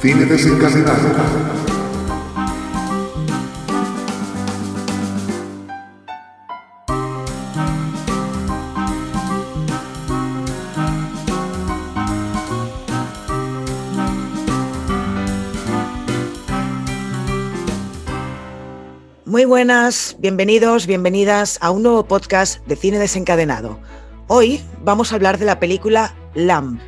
Cine desencadenado. Muy buenas, bienvenidos, bienvenidas a un nuevo podcast de Cine Desencadenado. Hoy vamos a hablar de la película Lamb.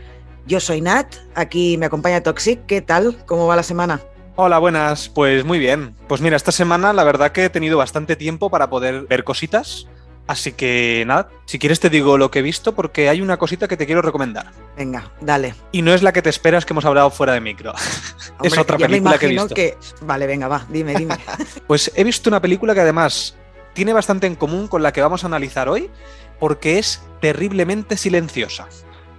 Yo soy Nat, aquí me acompaña Toxic. ¿Qué tal? ¿Cómo va la semana? Hola, buenas. Pues muy bien. Pues mira, esta semana la verdad que he tenido bastante tiempo para poder ver cositas. Así que nada, si quieres te digo lo que he visto porque hay una cosita que te quiero recomendar. Venga, dale. Y no es la que te esperas que hemos hablado fuera de micro. es otra película que he visto. que- Vale, venga, va, dime, dime. Pues he visto una película que además tiene bastante en común con la que vamos a analizar hoy porque es terriblemente silenciosa.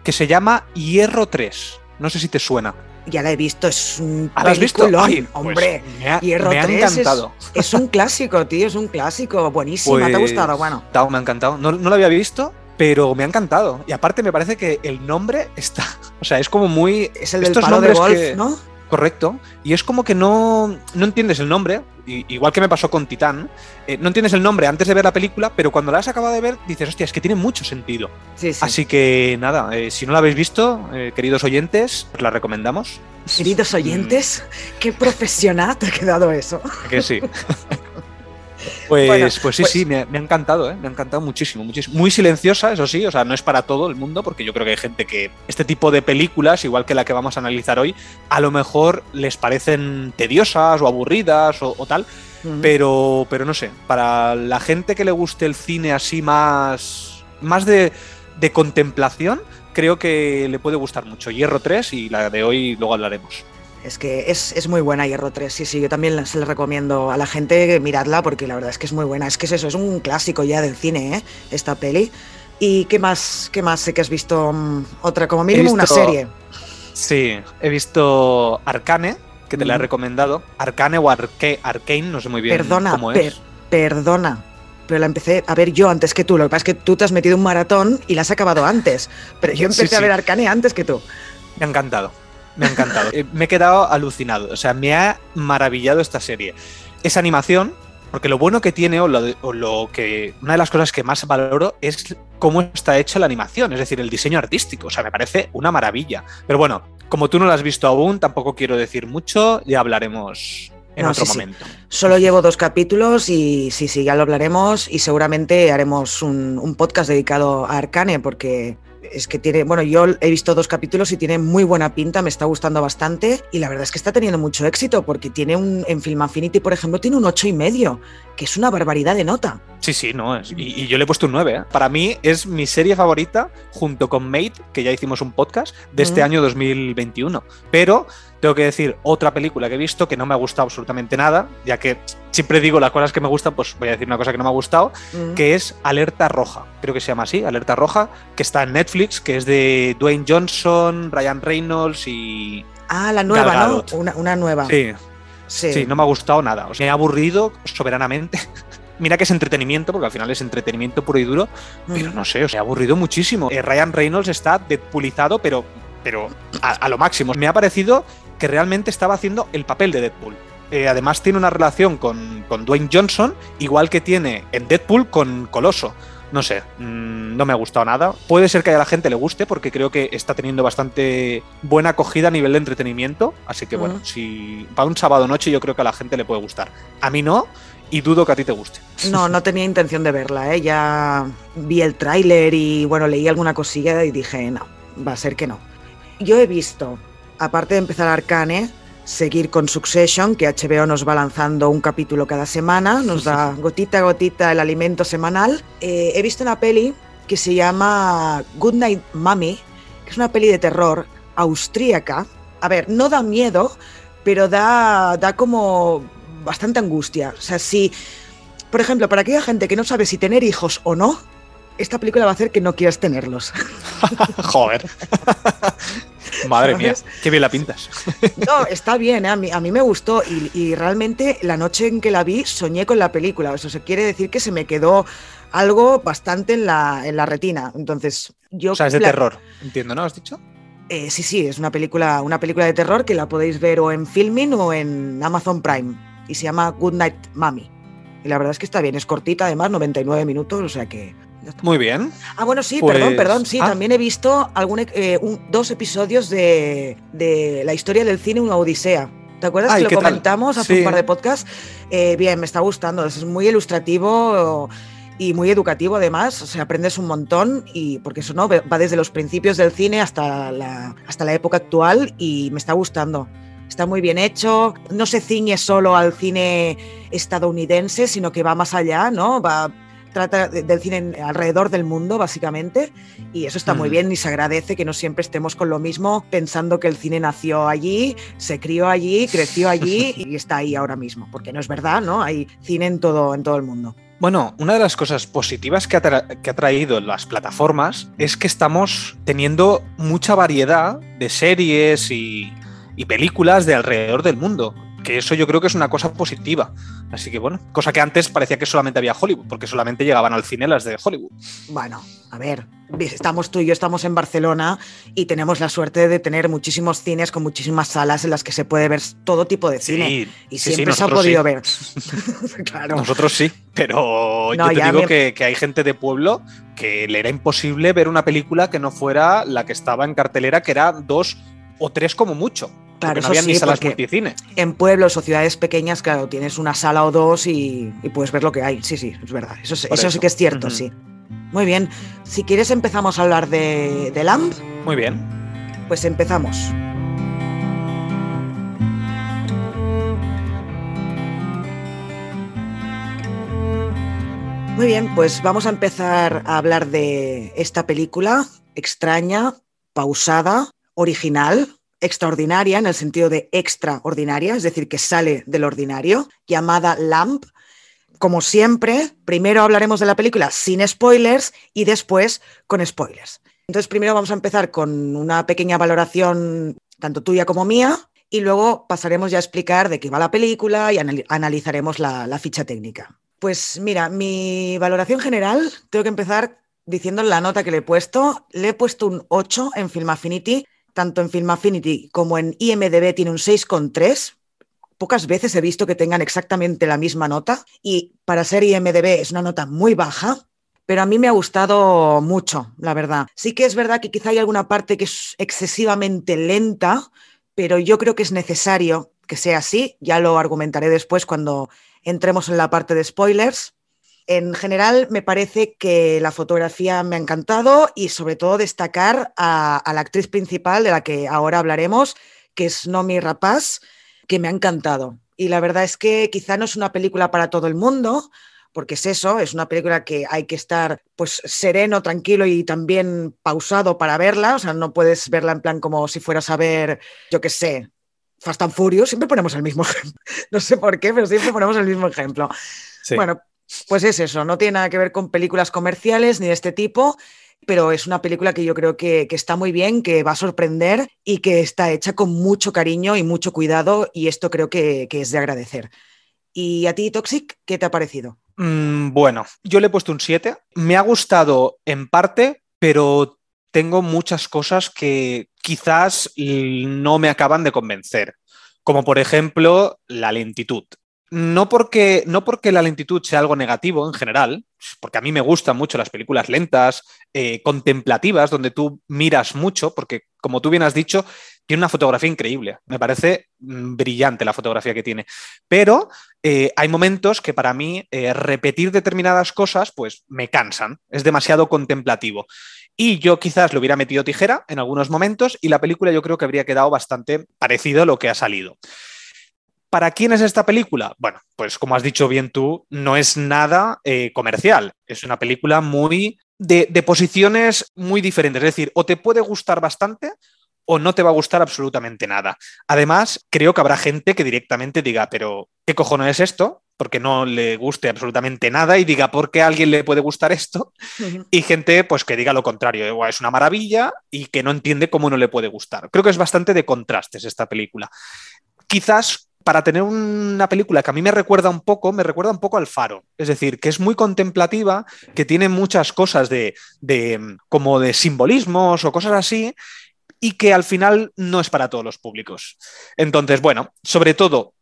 Que se llama Hierro 3. No sé si te suena. ya la he visto, es un ¿Ah, la has visto? Ay, pues hombre. me ha, Hierro me ha 3 es- encantado. Es un clásico, tío, es un clásico. Buenísima, ¿te ha Pues, gustado? Bueno, Tao, me ha encantado. No, no lo había visto, pero me ha encantado. Y aparte me parece que el nombre está... O sea, es como muy... es el del palo de golf, que- ¿no? Correcto. Y es como que no, no entiendes el nombre, igual que me pasó con Titán. eh, no entiendes el nombre antes de ver la película, pero cuando la has acabado de ver dices, hostia, es que tiene mucho sentido. Sí, sí. Así que nada, eh, si no la habéis visto, eh, queridos oyentes, os la recomendamos. Queridos oyentes, qué profesional te ha quedado eso. Que sí. Pues, Bueno, pues sí, pues- sí, me, me ha encantado, ¿eh? me ha encantado muchísimo, muchísimo. Muy silenciosa, eso sí, o sea, no es para todo el mundo, porque yo creo que hay gente que este tipo de películas, igual que la que vamos a analizar hoy, a lo mejor les parecen tediosas o aburridas o, o tal, pero, pero no sé, para la gente que le guste el cine así más, más de, de contemplación, creo que le puede gustar mucho. Hierro 3 y la de hoy luego hablaremos. Es que es, es muy buena Hierro 3, sí, sí, yo también se la recomiendo a la gente miradla porque la verdad es que es muy buena. Es que es eso, es un clásico ya del cine, ¿eh? Esta peli. ¿Y qué más, qué más sé que has visto? mm, otra, como mínimo una serie. Sí, he visto Arcane, que te la he recomendado. Arcane o Arque, Arcane, no sé muy bien Perdona, cómo per- es. perdona. Pero la empecé a ver yo antes que tú. Lo que pasa es que tú te has metido un maratón y la has acabado antes. Pero yo Sí, empecé a ver Arcane antes que tú. Me ha encantado. Me ha encantado. Eh, me he quedado alucinado. O sea, me ha maravillado esta serie. Esa animación, porque lo bueno que tiene, o lo, o lo que. Una de las cosas que más valoro es cómo está hecha la animación, es decir, el diseño artístico. O sea, me parece una maravilla. Pero bueno, como tú no la has visto aún, tampoco quiero decir mucho, ya hablaremos en No, otro sí, sí. momento. Solo llevo dos capítulos y sí, sí, ya lo hablaremos y seguramente haremos un, un podcast dedicado a Arcane porque es que tiene, bueno, yo he visto dos capítulos y tiene muy buena pinta, me está gustando bastante y la verdad es que está teniendo mucho éxito porque tiene un, en Film Affinity, por ejemplo, tiene un ocho y medio, que es una barbaridad de nota. Sí, sí, no. es- y, y yo le he puesto un 9. ¿eh? Para mí es mi serie favorita, junto con Mate, que ya hicimos un podcast, de este año 2021. Pero tengo que decir otra película que he visto que no me ha gustado absolutamente nada, ya que siempre digo las cosas que me gustan, pues voy a decir una cosa que no me ha gustado, Mm. que es Alerta Roja. Creo que se llama así, Alerta Roja, que está en Netflix, que es de Dwayne Johnson, Ryan Reynolds y. Ah, la nueva, ¿no? Una, una nueva. Sí, Sí. Sí, no me ha gustado nada. O sea, me ha aburrido soberanamente. Mira que es entretenimiento, porque al final es entretenimiento puro y duro, Mm. pero no sé, o sea, me ha aburrido muchísimo. Eh, Ryan Reynolds está deadpoolizado, pero, pero a, a lo máximo. Me ha parecido que realmente estaba haciendo el papel de Deadpool. Eh, además tiene una relación con, con Dwayne Johnson, igual que tiene en Deadpool con Coloso. No sé, mm, no me ha gustado nada. Puede ser que a la gente le guste porque creo que está teniendo bastante buena acogida a nivel de entretenimiento. Así que bueno, si para un sábado noche yo creo que a la gente le puede gustar. A mí no y dudo que a ti te guste. No, no tenía intención de verla, ¿eh? Ya vi el tráiler y bueno, leí alguna cosilla y dije, no, va a ser que no. Yo he visto, aparte de empezar Arcane, seguir con Succession, que HBO nos va lanzando un capítulo cada semana, nos da gotita a gotita el alimento semanal. Eh, he visto una peli que se llama Good Night Mommy, que es una peli de terror austríaca. A ver, no da miedo, pero da, da como bastante angustia. O sea, si, por ejemplo, para aquella gente que no sabe si tener hijos o no, esta película va a hacer que no quieras tenerlos. Joder. Madre mía, qué bien la pintas. No, está bien, ¿eh? a, mí, a mí me gustó y, y realmente la noche en que la vi soñé con la película. Eso se quiere decir que se me quedó algo bastante en la, en la retina. Entonces, yo... O sea, es de terror, entiendo, ¿no? ¿Has dicho? Eh, sí, sí, es una película, una película de terror que la podéis ver o en Filming o en Amazon Prime. Y se llama Good Night Mami. Y la verdad es que está bien, es cortita además, 99 minutos, o sea que... Muy bien. Ah, bueno, sí, Pues- perdón, perdón, sí, ah. también he visto algún, eh, un- dos episodios de, de la historia del cine, una odisea. ¿Te acuerdas Ay, que lo comentamos hace Sí. un par de podcasts? Eh, bien, me está gustando, es muy ilustrativo y muy educativo además, o sea, aprendes un montón y porque eso no va desde los principios del cine hasta la, hasta la época actual y me está gustando. Está muy bien hecho, no se ciñe solo al cine estadounidense, sino que va más allá, ¿no? Va, trata de- del cine alrededor del mundo, básicamente, y eso está muy Mm. bien y se agradece que no siempre estemos con lo mismo, pensando que el cine nació allí, se crió allí, creció allí y está ahí ahora mismo, porque no es verdad, ¿no? Hay cine en todo, en todo el mundo. Bueno, una de las cosas positivas que ha, tra- que ha traído las plataformas es que estamos teniendo mucha variedad de series y, y películas de alrededor del mundo. Que eso yo creo que es una cosa positiva. Así que bueno, cosa que antes parecía que solamente había Hollywood, porque solamente llegaban al cine las de Hollywood. Bueno, a ver, estamos tú y yo estamos en Barcelona y tenemos la suerte de tener muchísimos cines con muchísimas salas en las que se puede ver todo tipo de cine. y sí, sí, siempre se ha podido ver. claro. Nosotros sí, pero No, yo te digo me- que, que hay gente de pueblo que le era imposible ver una película que no fuera la que estaba en cartelera, que era dos o tres como mucho. Claro, porque no había sí, ni salas multicine. En pueblos o ciudades pequeñas, claro, tienes una sala o dos y, y puedes ver lo que hay. Sí, sí, es verdad. Eso, eso sí que es cierto, sí. Muy bien. Si quieres empezamos a hablar de, de LAMP, Muy bien. pues empezamos. Muy bien, pues vamos a empezar a hablar de esta película extraña, pausada, original, extraordinaria en el sentido de extraordinaria, es decir, que sale del ordinario, llamada Lamp. Como siempre, primero hablaremos de la película sin spoilers y después con spoilers. Entonces, primero vamos a empezar con una pequeña valoración, tanto tuya como mía, y luego pasaremos ya a explicar de qué va la película y anali- analizaremos la, la ficha técnica. Pues mira, mi valoración general, tengo que empezar diciendo la nota que le he puesto. Le he puesto un 8 en Film Affinity, tanto en Film Affinity como en IMDB tiene un 6,3. Pocas veces he visto que tengan exactamente la misma nota y para ser IMDB es una nota muy baja, pero a mí me ha gustado mucho, la verdad. Sí que es verdad que quizá hay alguna parte que es excesivamente lenta, pero yo creo que es necesario que sea así. Ya lo argumentaré después cuando entremos en la parte de spoilers. En general, me parece que la fotografía me ha encantado y sobre todo destacar a, a la actriz principal de la que ahora hablaremos, que es Nomi Rapaz, que me ha encantado. Y la verdad es que quizá no es una película para todo el mundo, porque es eso, es una película que hay que estar pues sereno, tranquilo y también pausado para verla, o sea, no puedes verla en plan como si fueras a ver, yo qué sé, Fast and Furious, siempre ponemos el mismo ejemplo, no sé por qué, pero siempre ponemos el mismo ejemplo. Sí. Bueno, pues es eso, no tiene nada que ver con películas comerciales ni de este tipo, pero es una película que yo creo que, está muy bien, que va a sorprender y que está hecha con mucho cariño y mucho cuidado y esto creo que, es de agradecer. ¿Y a ti, Toxic, qué te ha parecido? Mm, bueno, yo le he puesto un 7. Me ha gustado en parte, pero tengo muchas cosas que quizás no me acaban de convencer. Como por ejemplo la lentitud. No porque, no porque la lentitud sea algo negativo en general, porque a mí me gustan mucho las películas lentas, eh, contemplativas, donde tú miras mucho, porque como tú bien has dicho, tiene una fotografía increíble. Me parece mm, brillante la fotografía que tiene. Pero eh, hay momentos que para mí eh, repetir determinadas cosas pues me cansan, es demasiado contemplativo. Y yo quizás le hubiera metido tijera en algunos momentos y la película yo creo que habría quedado bastante parecido a lo que ha salido. ¿Para quién es esta película? Bueno, pues como has dicho bien tú, no es nada eh, comercial, es una película muy de, de posiciones muy diferentes, es decir, o te puede gustar bastante o no te va a gustar absolutamente nada. Además, creo que habrá gente que directamente diga, pero ¿qué cojones es esto? Porque no le guste absolutamente nada y diga, ¿por qué a alguien le puede gustar esto? Y gente, pues que diga lo contrario, "Buah, es una maravilla y que no entiende cómo no le puede gustar. Creo que es bastante de contrastes esta película. Quizás para tener una película que a mí me recuerda un poco, me recuerda un poco al Faro. Es decir, que es muy contemplativa, que tiene muchas cosas de, de como de simbolismos o cosas así, y que al final no es para todos los públicos. Entonces, bueno, sobre todo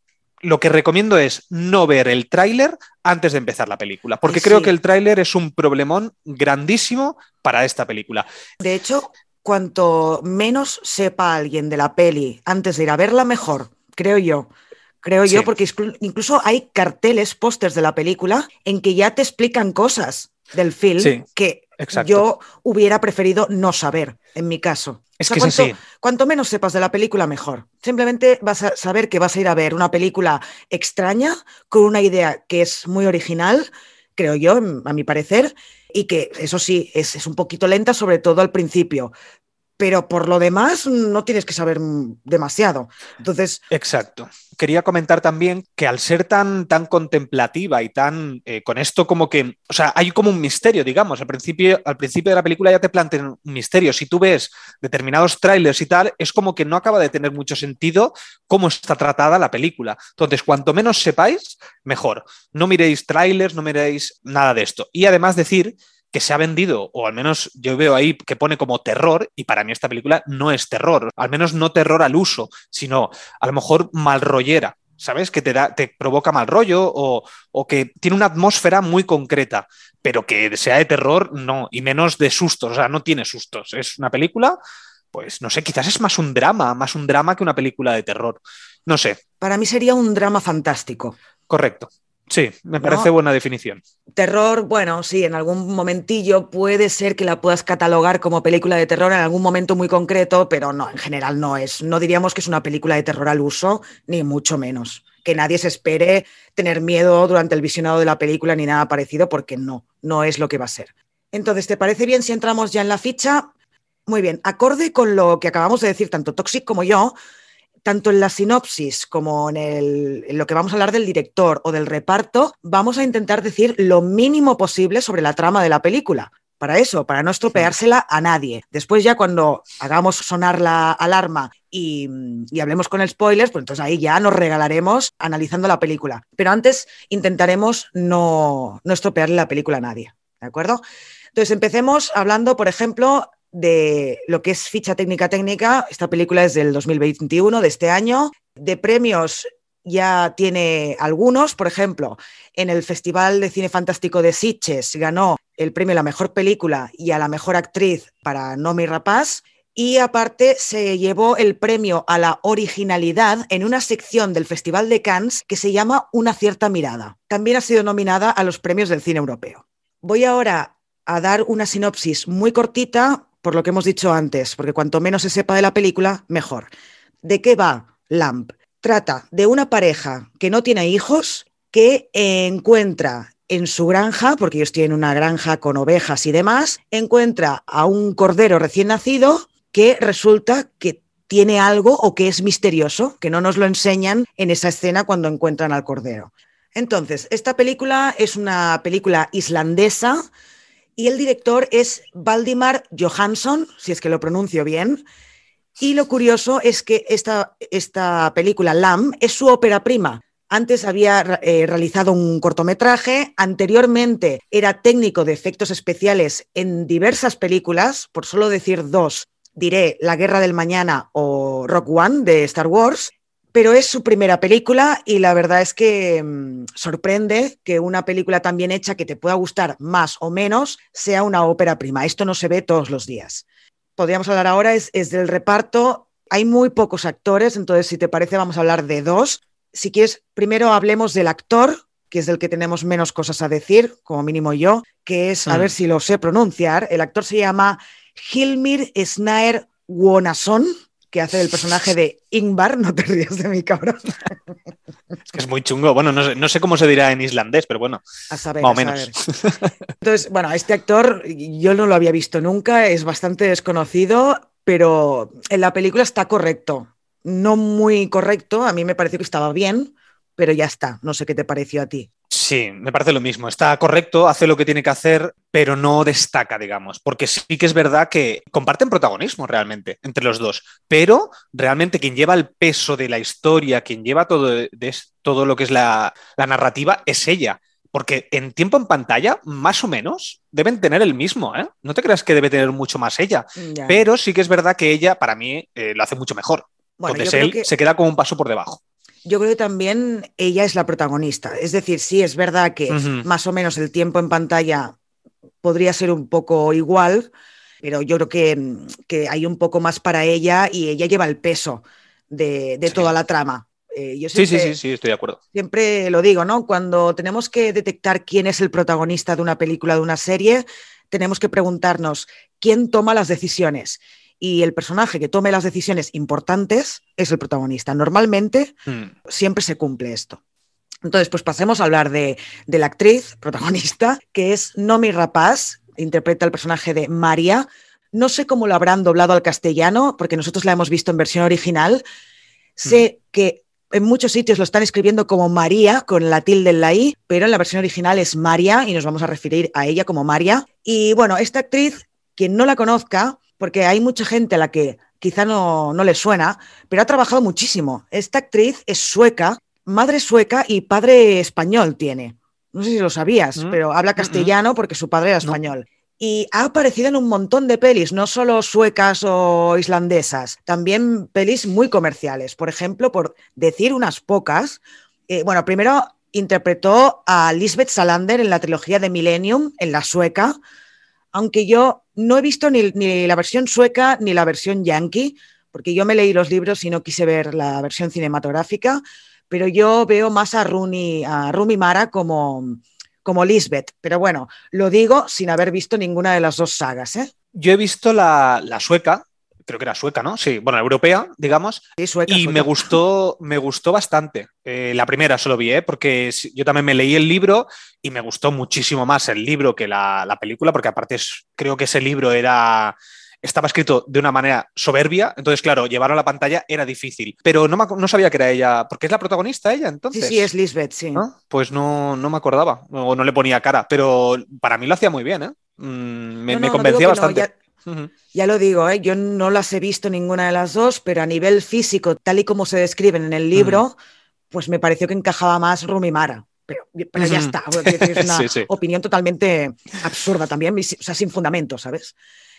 lo que recomiendo es no ver el tráiler antes de empezar la película, porque creo que el tráiler es un problemón grandísimo para esta película. De hecho, cuanto menos sepa alguien de la peli antes de ir a verla, mejor, creo yo. Creo yo, porque incluso hay carteles, pósters de la película en que ya te explican cosas del film que yo hubiera preferido no saber, en mi caso. Es que cuanto, cuanto, menos sepas de la película, mejor. Simplemente vas a saber que vas a ir a ver una película extraña, con una idea que es muy original, creo yo, a mi parecer, y que eso sí, es, es un poquito lenta, sobre todo al principio pero por lo demás no tienes que saber demasiado. Entonces. Exacto. Quería comentar también que al ser tan, tan contemplativa y tan eh, con esto como que, o sea, hay como un misterio, digamos. Al principio, al principio de la película ya te plantean un misterio. Si tú ves determinados trailers y tal, es como que no acaba de tener mucho sentido cómo está tratada la película. Entonces, cuanto menos sepáis, mejor. No miréis trailers, no miréis nada de esto. Y además decir que se ha vendido, o al menos yo veo ahí que pone como terror, y para mí esta película no es terror, al menos no terror al uso, sino a lo mejor malrollera, ¿sabes? Que te, da, te provoca mal rollo o, o, que tiene una atmósfera muy concreta, pero que sea de terror, no, y menos de sustos, o sea, no tiene sustos. Es una película, pues no sé, quizás es más un drama, más un drama que una película de terror. No sé. Para mí sería un drama fantástico. Correcto. Sí, me parece buena definición. Terror, bueno, sí, en algún momentillo puede ser que la puedas catalogar como película de terror en algún momento muy concreto, pero no, en general no es. No diríamos que es una película de terror al uso, ni mucho menos. Que nadie se espere tener miedo durante el visionado de la película ni nada parecido, porque no, no es lo que va a ser. Entonces, ¿te parece bien si entramos ya en la ficha? Muy bien, acorde con lo que acabamos de decir tanto Toxic como yo, tanto en la sinopsis como en, lo que vamos a hablar del director o del reparto, vamos a intentar decir lo mínimo posible sobre la trama de la película. Para eso, para no estropeársela a nadie. Después ya cuando hagamos sonar la alarma y, hablemos con spoilers, pues entonces ahí ya nos regalaremos analizando la película. Pero antes intentaremos no, no estropearle la película a nadie. ¿De acuerdo? Entonces empecemos hablando, por ejemplo, de lo que es ficha técnica técnica. Esta película es del 2021, de este año. De premios ya tiene algunos, por ejemplo, en el Festival de Cine Fantástico de Sitges ganó el premio a la mejor película y a la mejor actriz para Nomi Rapaz. Y aparte se llevó el premio a la originalidad en una sección del Festival de Cannes que se llama Una cierta mirada. También ha sido nominada a los premios del cine europeo. Voy ahora a dar una sinopsis muy cortita por lo que hemos dicho antes, porque cuanto menos se sepa de la película, mejor. ¿De qué va Lamp? Trata de una pareja que no tiene hijos, que encuentra en su granja, porque ellos tienen una granja con ovejas y demás, encuentra a un cordero recién nacido que resulta que tiene algo o que es misterioso, que no nos lo enseñan en esa escena cuando encuentran al cordero. Entonces, esta película es una película islandesa y el director es Valdimar Johansson, si es que lo pronuncio bien. Y lo curioso es que esta, esta película, Lam, es su ópera prima. Antes había eh, realizado un cortometraje, anteriormente era técnico de efectos especiales en diversas películas, por solo decir dos, diré La Guerra del Mañana o Rock One de Star Wars, pero es su primera película y la verdad es que mm, sorprende que una película tan bien hecha que te pueda gustar más o menos sea una ópera prima. Esto no se ve todos los días. Podríamos hablar ahora es, es del reparto. Hay muy pocos actores, entonces si te parece vamos a hablar de dos. Si quieres, primero hablemos del actor, que es del que tenemos menos cosas a decir, como mínimo yo, que es, a mm. ver si lo sé pronunciar, el actor se llama Hilmir Snaer Wonason que hace el personaje de Ingvar, no te rías de mi cabrón. Es que es muy chungo. Bueno, no sé, cómo se dirá en islandés, pero bueno, a saber, más o menos. Entonces, bueno, este actor yo no lo había visto nunca, es bastante desconocido, pero en la película está correcto. No muy correcto, a mí me pareció que estaba bien, pero ya está. No sé qué te pareció a ti. Sí, me parece lo mismo. Está correcto, hace lo que tiene que hacer, pero no destaca, digamos, porque sí que es verdad que comparten protagonismo realmente entre los dos, pero realmente quien lleva el peso de la historia, quien lleva todo, de, todo lo que es la, narrativa, es ella. porque en tiempo en pantalla, más o menos, deben tener el mismo, ¿eh? No te creas que debe tener mucho más ella, Ya. pero sí que es verdad que ella, para mí, eh, lo hace mucho mejor. Bueno, Entonces él que- se queda como un paso por debajo. Yo creo que también ella es la protagonista. Es decir, sí, es verdad que más o menos el tiempo en pantalla podría ser un poco igual, pero yo creo que, que hay un poco más para ella y ella lleva el peso de, de Sí. toda la trama. Eh, yo Sí, sí, sí, sí, estoy de acuerdo. siempre lo digo, ¿no? Cuando tenemos que detectar quién es el protagonista de una película, de una serie, tenemos que preguntarnos quién toma las decisiones. Y el personaje que tome las decisiones importantes es el protagonista. Normalmente Mm. siempre se cumple esto. Entonces, pues pasemos a hablar de, de la actriz protagonista, que es Nomi Rapaz, interpreta el personaje de María. No sé cómo lo habrán doblado al castellano, porque nosotros la hemos visto en versión original. Sé que en muchos sitios lo están escribiendo como María, con la tilde en la I, pero en la versión original es María y nos vamos a referir a ella como María. Y bueno, esta actriz, quien no la conozca, porque hay mucha gente a la que quizá no, no le suena, pero ha trabajado muchísimo. Esta actriz es sueca, madre sueca y padre español tiene. No sé si lo sabías, Mm, pero habla mm, mm. castellano porque su padre era No. español. Y ha aparecido en un montón de pelis, no solo suecas o islandesas, también pelis muy comerciales. Por ejemplo, por decir unas pocas, eh, bueno, primero interpretó a Lisbeth Salander en la trilogía de Millennium, en la sueca, aunque yo no he visto ni, la versión sueca ni la versión yankee, porque yo me leí los libros y no quise ver la versión cinematográfica, pero yo veo más a Rooney, a Rumi Mara como, como Lisbeth. Pero bueno, lo digo sin haber visto ninguna de las dos sagas, ¿eh? Yo he visto la, la sueca, creo que era sueca, ¿no? Sí, bueno, europea, digamos, Sí, sueca, y sueca. me gustó, me gustó bastante. Eh, la primera solo vi, ¿eh? porque sí, yo también me leí el libro y me gustó muchísimo más el libro que la, la película, porque aparte es- creo que ese libro era estaba escrito de una manera soberbia, entonces claro, llevarlo a la pantalla era difícil, pero no, me no sabía que era ella, porque es la protagonista ella, Sí, entonces. sí, es Lisbeth, sí. Pues no, no me acordaba, o no le ponía cara, pero para mí lo hacía muy bien, ¿eh? Mm, me, No, me convencía bastante. ya- Ya lo digo, ¿eh? yo no las he visto ninguna de las dos, pero a nivel físico, tal y como se describen en el libro, pues me pareció que encajaba más Rumi Mara. Pero, pero ya está, es una Sí, sí. opinión totalmente absurda también, o sea, sin fundamento, ¿sabes?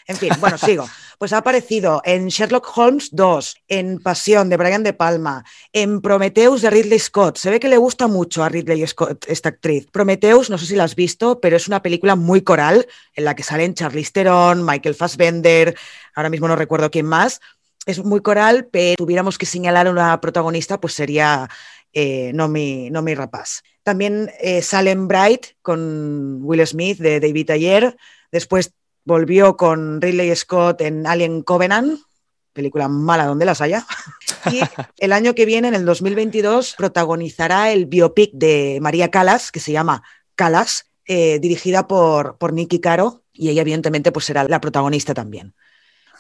En fin, bueno, sigo. Pues ha aparecido en Sherlock Holmes 2, en Pasión de Brian De Palma, en Prometheus de Ridley Scott. Se ve que le gusta mucho a Ridley Scott esta actriz. Prometheus, no sé si la has visto, pero es una película muy coral en la que salen Charlize Theron, Michael Fassbender, ahora mismo no recuerdo quién más. Es muy coral, pero tuviéramos que señalar a una protagonista, pues sería eh, Nomi, Nomi Rapaz. También eh, sale en Bright con Will Smith de David Ayer. Después volvió con Ridley Scott en Alien Covenant, película mala donde las haya. Y el año que viene, en el 2022, protagonizará el biopic de María Calas, que se llama Calas, eh, dirigida por, por Nicky Caro, y ella evidentemente pues será la protagonista también.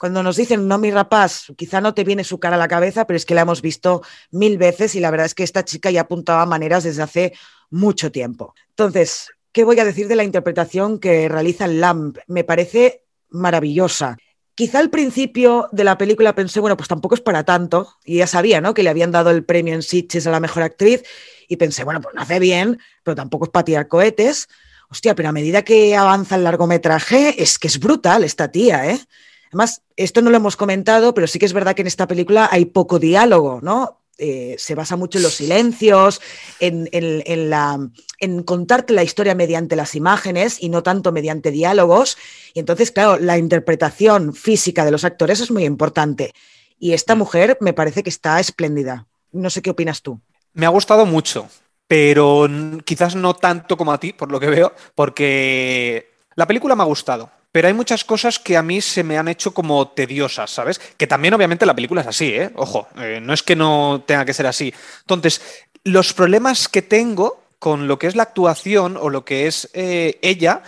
Cuando nos dicen no mi rapaz, quizá no te viene su cara a la cabeza, pero es que la hemos visto mil veces y la verdad es que esta chica ya apuntaba maneras desde hace mucho tiempo. Entonces, ¿qué voy a decir de la interpretación que realiza Lamb? Me parece maravillosa. Quizá al principio de la película pensé, bueno, pues tampoco es para tanto, y ya sabía, ¿no? Que le habían dado el premio en Sitges a la mejor actriz, y pensé, bueno, pues no hace bien, pero tampoco es para tirar cohetes. Hostia, pero a medida que avanza el largometraje, es que es brutal esta tía, ¿eh? Además, esto no lo hemos comentado, pero sí que es verdad que en esta película hay poco diálogo, ¿no? Eh, se basa mucho en los silencios, en, en, en, la, en, contarte la historia mediante las imágenes y no tanto mediante diálogos. Y entonces, claro, la interpretación física de los actores es muy importante. Y esta mujer me parece que está espléndida. No sé qué opinas tú. Me ha gustado mucho, pero quizás no tanto como a ti, por lo que veo, porque la película me ha gustado pero hay muchas cosas que a mí se me han hecho como tediosas, ¿sabes? Que también obviamente la película es así, ¿eh? Ojo, eh, no es que no tenga que ser así. Entonces, los problemas que tengo con lo que es la actuación o lo que es eh, ella,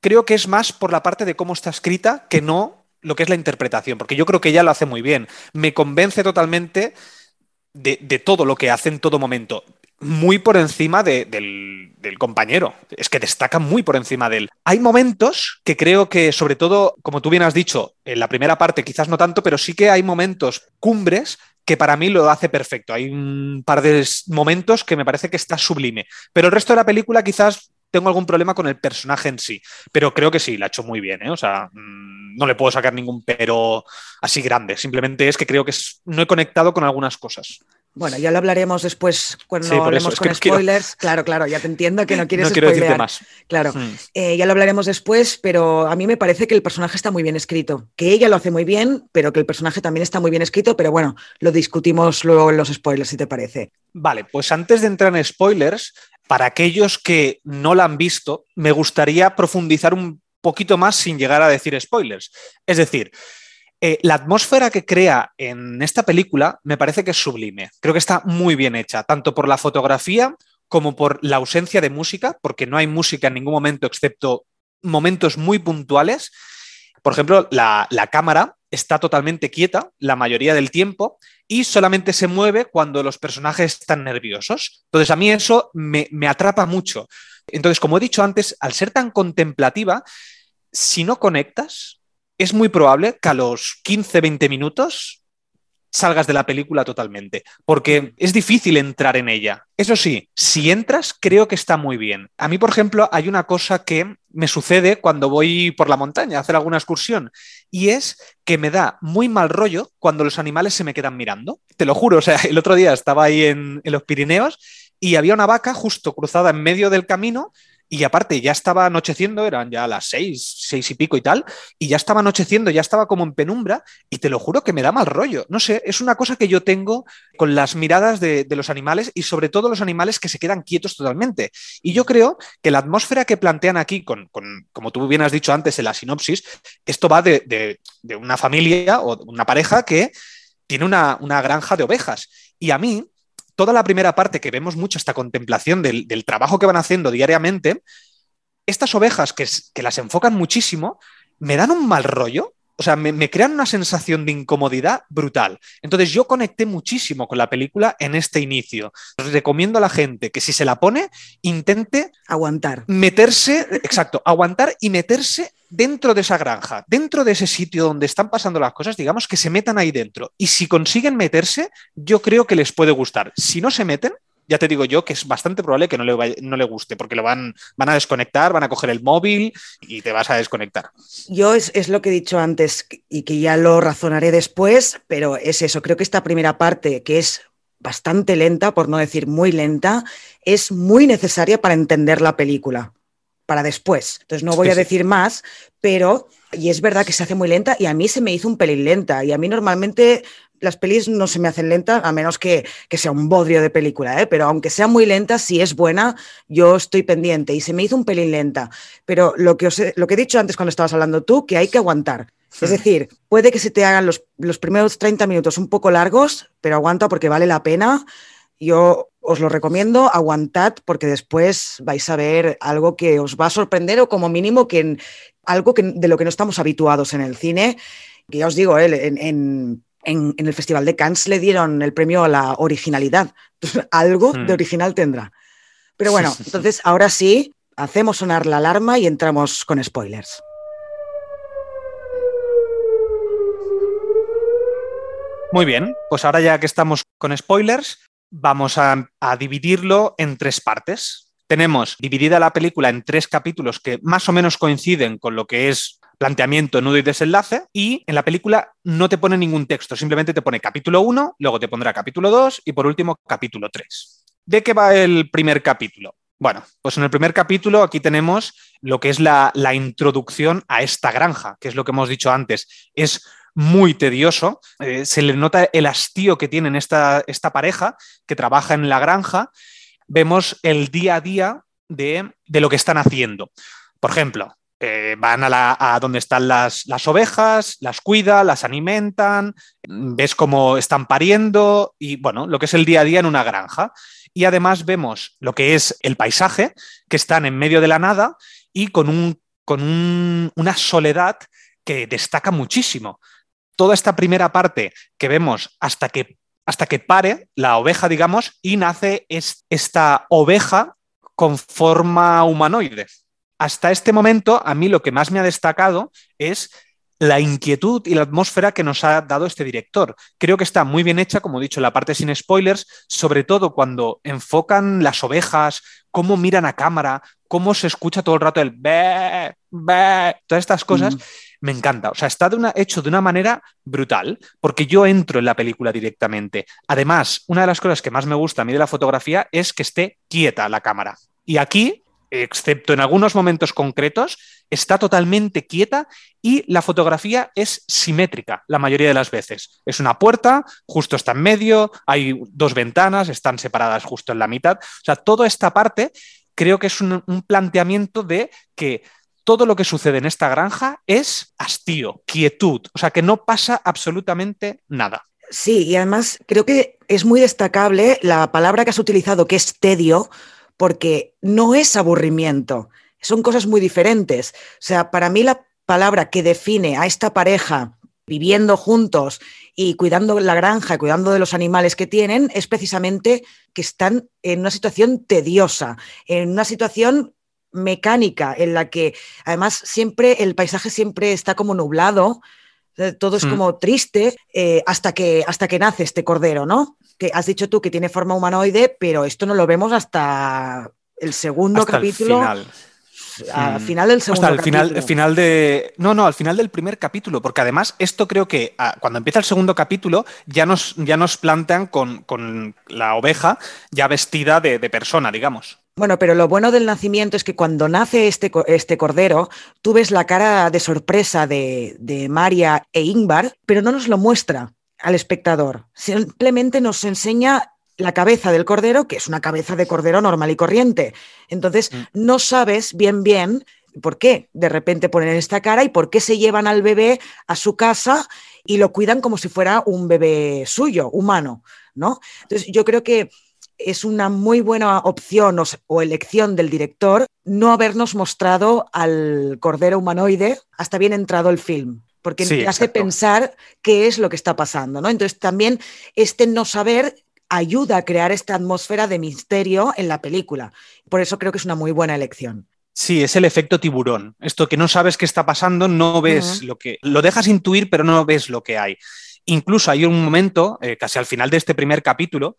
creo que es más por la parte de cómo está escrita que no lo que es la interpretación, porque yo creo que ella lo hace muy bien. Me convence totalmente de, de todo lo que hace en todo momento muy por encima de, del, compañero. Es que destaca muy por encima de él. Hay momentos que creo que, sobre todo, como tú bien has dicho, en la primera parte quizás no tanto, pero sí que hay momentos cumbres que para mí lo hace perfecto. Hay un par de momentos que me parece que está sublime. Pero el resto de la película quizás tengo algún problema con el personaje en sí, pero creo que sí, la ha hecho muy bien, ¿eh? O sea, mm, no le puedo sacar ningún pero así grande, simplemente es que creo que no he conectado con algunas cosas. Bueno, ya lo hablaremos después cuando hablemos con spoilers. Claro, claro, ya te entiendo que no quieres no quiero decirte más. Claro, hmm. eh, ya lo hablaremos después, pero a mí me parece que el personaje está muy bien escrito, que ella lo hace muy bien, pero que el personaje también está muy bien escrito, pero bueno, lo discutimos luego en los spoilers, si te parece. Vale, pues antes de entrar en spoilers, para aquellos que no la han visto, me gustaría profundizar un poquito más sin llegar a decir spoilers. Es decir, eh, la atmósfera que crea en esta película me parece que es sublime. Creo que está muy bien hecha, tanto por la fotografía como por la ausencia de música, porque no hay música en ningún momento excepto momentos muy puntuales. Por ejemplo, la, cámara está totalmente quieta la mayoría del tiempo y solamente se mueve cuando los personajes están nerviosos. Entonces, a mí eso me, me atrapa mucho. Entonces, como he dicho antes, al ser tan contemplativa, si no conectas, es muy probable que a los 15-20 minutos salgas de la película totalmente, porque es difícil entrar en ella. Eso sí, si entras, creo que está muy bien. A mí, por ejemplo, hay una cosa que me sucede cuando voy por la montaña a hacer alguna excursión, y es que me da muy mal rollo cuando los animales se me quedan mirando. Te lo juro, o sea, el otro día estaba ahí en, en los Pirineos y había una vaca justo cruzada en medio del camino y aparte, ya estaba anocheciendo, eran ya las seis, seis y pico y tal, y ya estaba anocheciendo, ya estaba como en penumbra, y te lo juro que me da mal rollo. No sé, es una cosa que yo tengo con las miradas de, los animales y sobre todo los animales que se quedan quietos totalmente. Y yo creo que la atmósfera que plantean aquí, con, como tú bien has dicho antes en la sinopsis, esto va de, una familia o una pareja que tiene una, una granja de ovejas. Y a mí, toda la primera parte que vemos mucho esta contemplación del, trabajo que van haciendo diariamente, estas ovejas que, que, las enfocan muchísimo, me dan un mal rollo o sea, me, crean una sensación de incomodidad brutal. Entonces yo conecté muchísimo con la película en este inicio. recomiendo a la gente que si se la pone, intente aguantar. Meterse, exacto, aguantar y meterse dentro de esa granja, dentro de ese sitio donde están pasando las cosas, digamos que se metan ahí dentro. Y si consiguen meterse, yo creo que les puede gustar. Si no se meten, ya te digo yo que es bastante probable que no le, no le guste, porque lo van, van a desconectar, van a coger el móvil y te vas a desconectar. Yo es, es, lo que he dicho antes y que ya lo razonaré después, pero es eso, creo que esta primera parte, que es bastante lenta, por no decir muy lenta, es muy necesaria para entender la película, para después. Entonces no voy a decir más, pero, y es verdad que se hace muy lenta y a mí se me hizo un pelín lenta y a mí normalmente las pelis no se me hacen lentas, a menos que, sea un bodrio de película, ¿eh? pero aunque sea muy lenta, si es buena, yo estoy pendiente y se me hizo un pelín lenta. Pero lo que, os he, lo que he dicho antes cuando estabas hablando tú, que hay que aguantar. Es decir, puede que se te hagan los, los primeros 30 minutos un poco largos, pero aguanta porque vale la pena. Yo os lo recomiendo, aguantad porque después vais a ver algo que os va a sorprender o como mínimo que algo que, de lo que no estamos habituados en el cine. Que ya os digo, ¿eh? en en, el Festival de Cannes le dieron el premio a la originalidad. algo de hmm. original tendrá. Pero bueno, entonces ahora sí, hacemos sonar la alarma y entramos con spoilers. Muy bien, pues ahora ya que estamos con spoilers, vamos a, dividirlo en tres partes. Tenemos dividida la película en tres capítulos que más o menos coinciden con lo que es planteamiento, nudo y desenlace, y en la película no te pone ningún texto, simplemente te pone capítulo 1, luego te pondrá capítulo 2 y por último capítulo 3. ¿De qué va el primer capítulo? Bueno, pues en el primer capítulo aquí tenemos lo que es la, introducción a esta granja, que es lo que hemos dicho antes. Es muy tedioso, eh, se le nota el hastío que tienen esta, esta pareja que trabaja en la granja. Vemos el día a día de, de lo que están haciendo. Por ejemplo, eh, van a, donde están las, ovejas, las cuidan, las alimentan, ves cómo están pariendo y bueno, lo que es el día a día en una granja. Y además vemos lo que es el paisaje, que están en medio de la nada y con, un, con una soledad que destaca muchísimo. Toda esta primera parte que vemos hasta que, hasta que pare la oveja, digamos, y nace esta oveja con forma humanoide hasta este momento, a mí lo que más me ha destacado es la inquietud y la atmósfera que nos ha dado este director. Creo que está muy bien hecha, como he dicho, la parte sin spoilers, sobre todo cuando enfocan las ovejas, cómo miran a cámara, cómo se escucha todo el rato el be, be, todas estas cosas. Mm. Me encanta. O sea, está de una, hecho de una manera brutal, porque yo entro en la película directamente. Además, una de las cosas que más me gusta a mí de la fotografía es que esté quieta la cámara. Y aquí excepto en algunos momentos concretos, está totalmente quieta y la fotografía es simétrica la mayoría de las veces. Es una puerta, justo está en medio, hay dos ventanas, están separadas justo en la mitad. O sea, toda esta parte creo que es un, planteamiento de que todo lo que sucede en esta granja es hastío, quietud, o sea, que no pasa absolutamente nada. Sí, y además creo que es muy destacable la palabra que has utilizado, que es tedio, porque no es aburrimiento, son cosas muy diferentes. O sea, para mí la palabra que define a esta pareja viviendo juntos y cuidando la granja cuidando de los animales que tienen es precisamente que están en una situación tediosa, en una situación mecánica en la que además siempre el paisaje siempre está como nublado, eh, todo es mm. como triste eh, hasta, que, hasta que nace este cordero, ¿no? que has dicho tú que tiene forma humanoide, pero esto no lo vemos hasta el segundo capítulo. El final. Al mm. final del segundo Hasta el final, final de. No, no, al final del primer capítulo, porque además esto creo que ah, cuando empieza el segundo capítulo ya nos, ya nos plantean con, la oveja ya vestida de, persona, digamos. Bueno, pero lo bueno del nacimiento es que cuando nace este, este cordero, tú ves la cara de sorpresa de, de María e Ingvar, pero no nos lo muestra al espectador. Simplemente nos enseña la cabeza del cordero, que es una cabeza de cordero normal y corriente. Entonces, mm. no sabes bien, bien por qué de repente ponen esta cara y por qué se llevan al bebé a su casa y lo cuidan como si fuera un bebé suyo, humano, ¿no? Entonces, yo creo que es una muy buena opción o, elección del director no habernos mostrado al cordero humanoide hasta bien entrado el film porque te hace pensar qué es lo que está pasando, ¿no? Entonces también este no saber ayuda a crear esta atmósfera de misterio en la película. Por eso creo que es una muy buena elección. Sí, es el efecto tiburón. Esto que no sabes qué está pasando, no ves lo que. Lo dejas intuir, pero no ves lo que hay. Incluso hay un momento, eh, casi al final de este primer capítulo,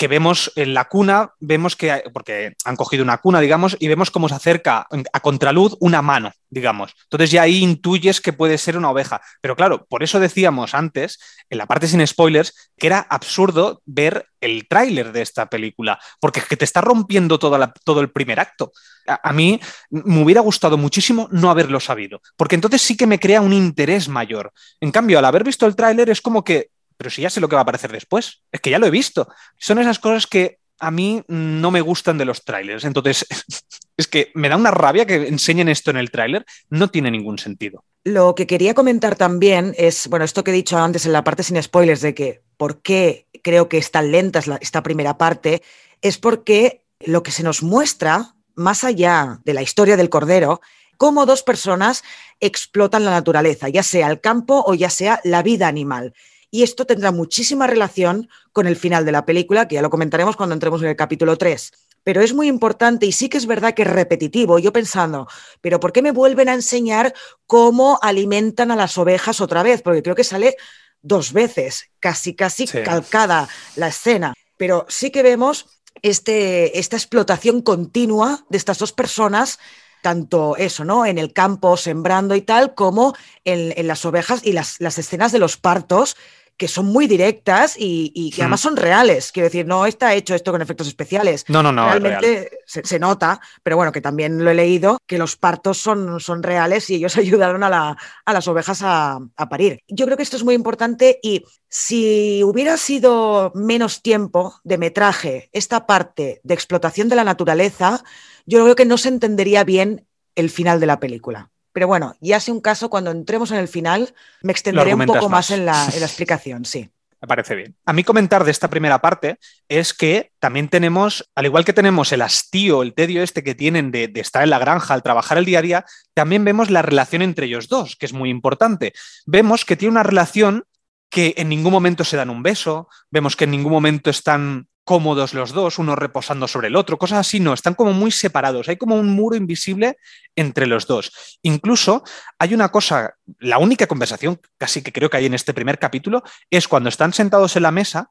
que vemos en la cuna, vemos que, porque han cogido una cuna, digamos, y vemos cómo se acerca a contraluz una mano, digamos. Entonces ya ahí intuyes que puede ser una oveja. Pero claro, por eso decíamos antes, en la parte sin spoilers, que era absurdo ver el tráiler de esta película, porque que te está rompiendo todo el primer acto. A, mí me hubiera gustado muchísimo no haberlo sabido, porque entonces sí que me crea un interés mayor. En cambio, al haber visto el tráiler es como que pero si ya sé lo que va a aparecer después, es que ya lo he visto. Son esas cosas que a mí no me gustan de los trailers. Entonces, es que me da una rabia que enseñen esto en el tráiler, no tiene ningún sentido. Lo que quería comentar también es, bueno, esto que he dicho antes en la parte sin spoilers de que por qué creo que es tan lenta esta primera parte, es porque lo que se nos muestra, más allá de la historia del Cordero, cómo dos personas explotan la naturaleza, ya sea el campo o ya sea la vida animal. Y esto tendrá muchísima relación con el final de la película, que ya lo comentaremos cuando entremos en el capítulo 3. Pero es muy importante y sí que es verdad que es repetitivo. Yo pensando, pero ¿por qué me vuelven a enseñar cómo alimentan a las ovejas otra vez? Porque creo que sale dos veces, casi, casi calcada la escena. Pero sí que vemos este, esta explotación continua de estas dos personas tanto eso, ¿no? En el campo, sembrando y tal, como en, las ovejas y las, las, escenas de los partos, que son muy directas y, que además son reales. Quiero decir, no está hecho esto con efectos especiales. No, no, no. Realmente se, nota, pero bueno, que también lo he leído, que los partos son, son reales y ellos ayudaron a, la, a las ovejas a, a, parir. Yo creo que esto es muy importante y si hubiera sido menos tiempo de metraje esta parte de explotación de la naturaleza, yo creo que no se entendería bien el final de la película. Pero bueno, ya sea un caso, cuando entremos en el final, me extenderé un poco más, en, la, explicación, sí. Me parece bien. A mí comentar de esta primera parte es que también tenemos, al igual que tenemos el hastío, el tedio este que tienen de, de, estar en la granja al trabajar el día a día, también vemos la relación entre ellos dos, que es muy importante. Vemos que tiene una relación que en ningún momento se dan un beso, vemos que en ningún momento están cómodos los dos, uno reposando sobre el otro, cosas así, no, están como muy separados, hay como un muro invisible entre los dos. Incluso hay una cosa, la única conversación casi que creo que hay en este primer capítulo es cuando están sentados en la mesa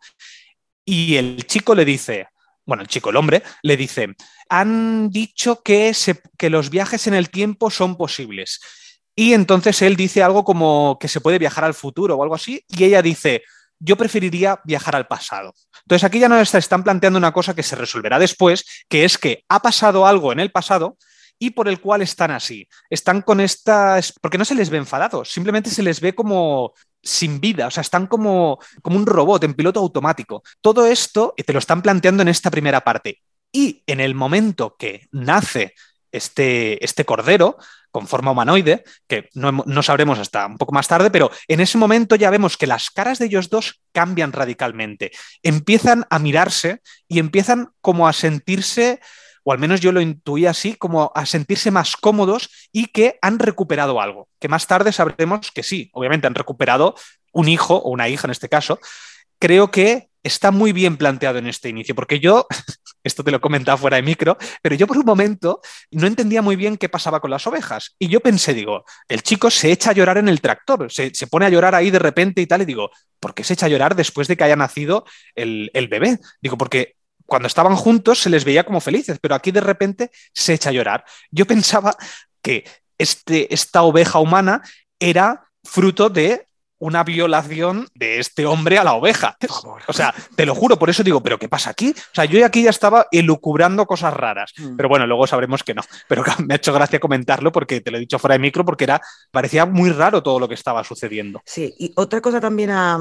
y el chico le dice, bueno, el chico, el hombre, le dice, han dicho que, que los viajes en el tiempo son posibles. Y entonces él dice algo como que se puede viajar al futuro o algo así, y ella dice, yo preferiría viajar al pasado. Entonces aquí ya nos están planteando una cosa que se resolverá después, que es que ha pasado algo en el pasado y por el cual están así. Están con estas, porque no se les ve enfadados, simplemente se les ve como sin vida, o sea, están como, como un robot en piloto automático. Todo esto te lo están planteando en esta primera parte. Y en el momento que nace este, este cordero, con forma humanoide, que no, sabremos hasta un poco más tarde, pero en ese momento ya vemos que las caras de ellos dos cambian radicalmente. Empiezan a mirarse y empiezan como a sentirse, o al menos yo lo intuí así, como a sentirse más cómodos y que han recuperado algo. Que más tarde sabremos que sí, obviamente han recuperado un hijo o una hija en este caso. Creo que está muy bien planteado en este inicio, porque yo esto te lo comentaba fuera de micro, pero yo por un momento no entendía muy bien qué pasaba con las ovejas. Y yo pensé, digo, el chico se echa a llorar en el tractor, se, pone a llorar ahí de repente y tal, y digo, ¿por qué se echa a llorar después de que haya nacido el, el bebé? Digo, porque cuando estaban juntos se les veía como felices, pero aquí de repente se echa a llorar. Yo pensaba que este, esta oveja humana era fruto de una violación de este hombre a la oveja. O sea, te lo juro, por eso digo, ¿pero qué pasa aquí? O sea, yo aquí ya estaba elucubrando cosas raras, mm. pero bueno, luego sabremos que no. Pero me ha hecho gracia comentarlo porque te lo he dicho fuera de micro, porque era, parecía muy raro todo lo que estaba sucediendo. Sí, y otra cosa también a,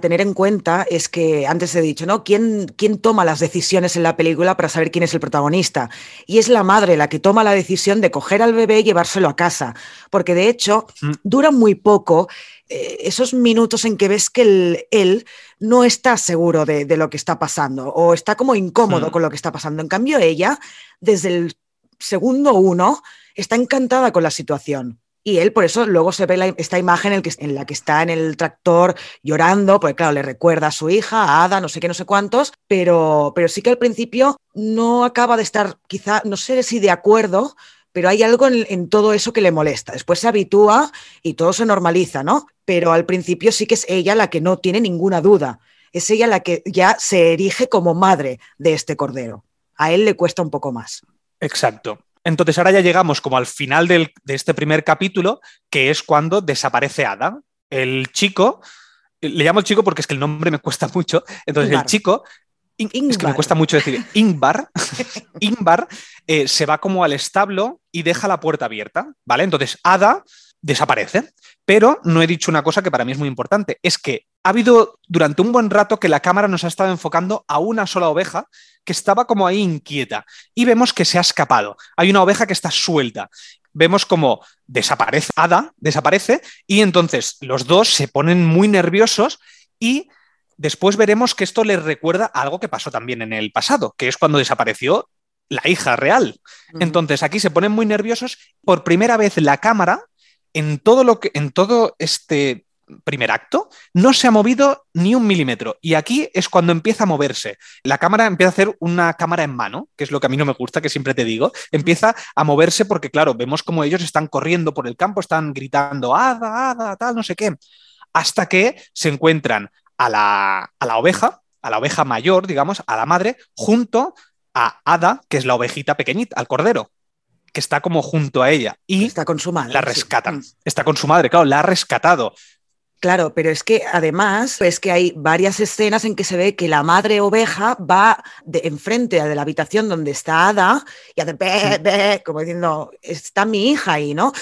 tener en cuenta es que antes he dicho, ¿no? ¿Quién, ¿Quién toma las decisiones en la película para saber quién es el protagonista? Y es la madre la que toma la decisión de coger al bebé y llevárselo a casa, porque de hecho mm. dura muy poco esos minutos en que ves que él no está seguro de, lo que está pasando o está como incómodo hmm. con lo que está pasando. En cambio, ella, desde el segundo uno, está encantada con la situación. Y él, por eso, luego se ve esta imagen en, en, la que está en el tractor llorando, porque claro, le recuerda a su hija, a Ada, no sé qué, no sé cuántos, pero, pero sí que al principio no acaba de estar, quizá, no sé si de acuerdo, pero hay algo en, todo eso que le molesta. Después se habitúa y todo se normaliza, ¿no? Pero al principio sí que es ella la que no tiene ninguna duda. Es ella la que ya se erige como madre de este cordero. A él le cuesta un poco más. Exacto. Entonces ahora ya llegamos como al final de este primer capítulo, que es cuando desaparece Ada. El chico, le llamo el chico porque es que el nombre me cuesta mucho. Entonces el chico es que me cuesta mucho decir Ingvar, Ingvar eh, se va como al establo y deja la puerta abierta, ¿vale? Entonces Ada desaparece, pero no he dicho una cosa que para mí es muy importante, es que ha habido durante un buen rato que la cámara nos ha estado enfocando a una sola oveja que estaba como ahí inquieta y vemos que se ha escapado. Hay una oveja que está suelta. Vemos como desaparece Ada, desaparece y entonces los dos se ponen muy nerviosos y después veremos que esto les recuerda a algo que pasó también en el pasado, que es cuando desapareció la hija real. Entonces aquí se ponen muy nerviosos. Por primera vez la cámara, en todo lo que, en todo este primer acto, no se ha movido ni un milímetro. Y aquí es cuando empieza a moverse. La cámara empieza a hacer una cámara en mano, que es lo que a mí no me gusta, que siempre te digo. Empieza a moverse porque, claro, vemos como ellos están corriendo por el campo, están gritando, hada, hada, tal, no sé qué. Hasta que se encuentran a la, oveja, a la oveja mayor, digamos, a la madre, junto a Ada, que es la ovejita pequeñita, al cordero, que está como junto a ella. Y está con su madre. La rescatan. Mm. Está con su madre, claro, la ha rescatado. Claro, pero es que además es que hay varias escenas en que se ve que la madre oveja va de enfrente de la habitación donde está Ada y hace be, como diciendo, está mi hija ahí, ¿no?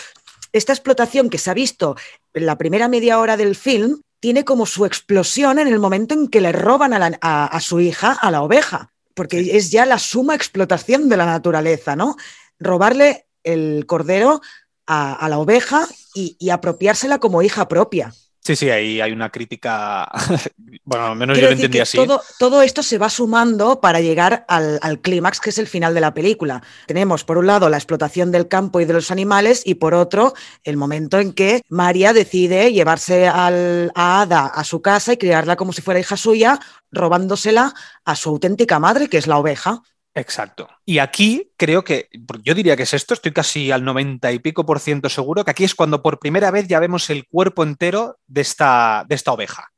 Esta explotación que se ha visto en la primera media hora del film tiene como su explosión en el momento en que le roban a, su hija, a la oveja, porque es ya la suma explotación de la naturaleza, ¿no? Robarle el cordero a, la oveja y, apropiársela como hija propia. Sí, sí, ahí hay una crítica. bueno, al menos yo lo entendí así. Todo, todo, esto se va sumando para llegar al, al clímax, que es el final de la película. Tenemos, por un lado, la explotación del campo y de los animales, y por otro, el momento en que María decide llevarse al, a Ada a su casa y criarla como si fuera hija suya, robándosela a su auténtica madre, que es la oveja. Exacto. Y aquí creo que, yo diría que es esto, estoy casi al 90 y pico por ciento seguro, que aquí es cuando por primera vez ya vemos el cuerpo entero de esta, de esta oveja.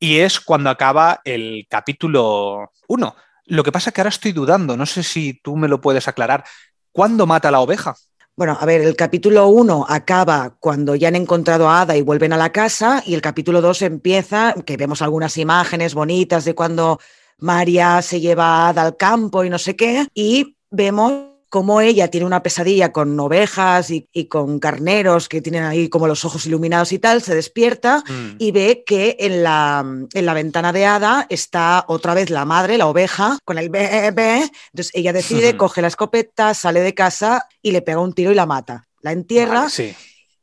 Y es cuando acaba el capítulo 1. Lo que pasa es que ahora estoy dudando, no sé si tú me lo puedes aclarar. ¿Cuándo mata la oveja? Bueno, a ver, el capítulo 1 acaba cuando ya han encontrado a Ada y vuelven a la casa y el capítulo 2 empieza, que vemos algunas imágenes bonitas de cuando María se lleva al campo y no sé qué, y vemos cómo ella tiene una pesadilla con ovejas y, con carneros que tienen ahí como los ojos iluminados y tal, se despierta mm. y ve que en la, en la ventana de Ada está otra vez la madre, la oveja, con el bebé. Entonces ella decide, coge la escopeta, sale de casa y le pega un tiro y la mata. La entierra.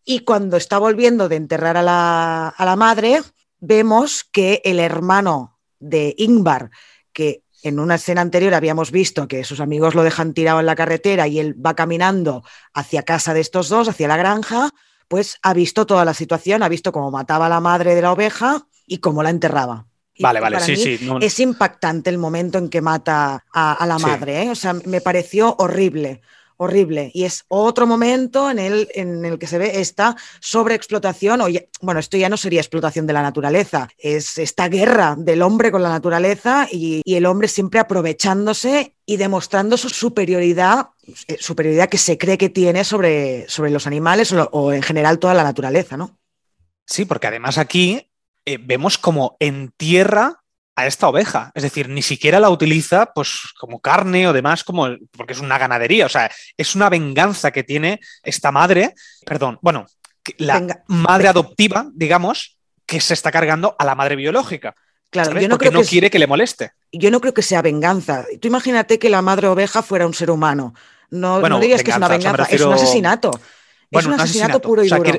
Y cuando está volviendo de enterrar a la, a la madre, vemos que el hermano de Ingvar, que en una escena anterior habíamos visto que sus amigos lo dejan tirado en la carretera y él va caminando hacia casa de estos dos, hacia la granja, pues ha visto toda la situación, ha visto cómo mataba a la madre de la oveja y cómo la enterraba. vale, vale, sí, sí. Es impactante el momento en que mata a, la madre, ¿eh? o sea, me pareció horrible horrible. Y es otro momento en el, en el que se ve esta sobreexplotación, o bueno, esto ya no sería explotación de la naturaleza, es esta guerra del hombre con la naturaleza y, el hombre siempre aprovechándose y demostrando su superioridad, eh, superioridad que se cree que tiene sobre, sobre los animales o, en general toda la naturaleza, ¿no? Sí, porque además aquí eh, vemos como en tierra a esta oveja. Es decir, ni siquiera la utiliza pues, como carne o demás, como, porque es una ganadería. O sea, es una venganza que tiene esta madre, perdón, bueno, la madre adoptiva, digamos, que se está cargando a la madre biológica. Claro, yo no porque no quiere que le moleste. Yo no creo que sea venganza. Tú imagínate que la madre oveja fuera un ser humano. No, no digas que es una venganza, es un asesinato. es un asesinato, puro y duro.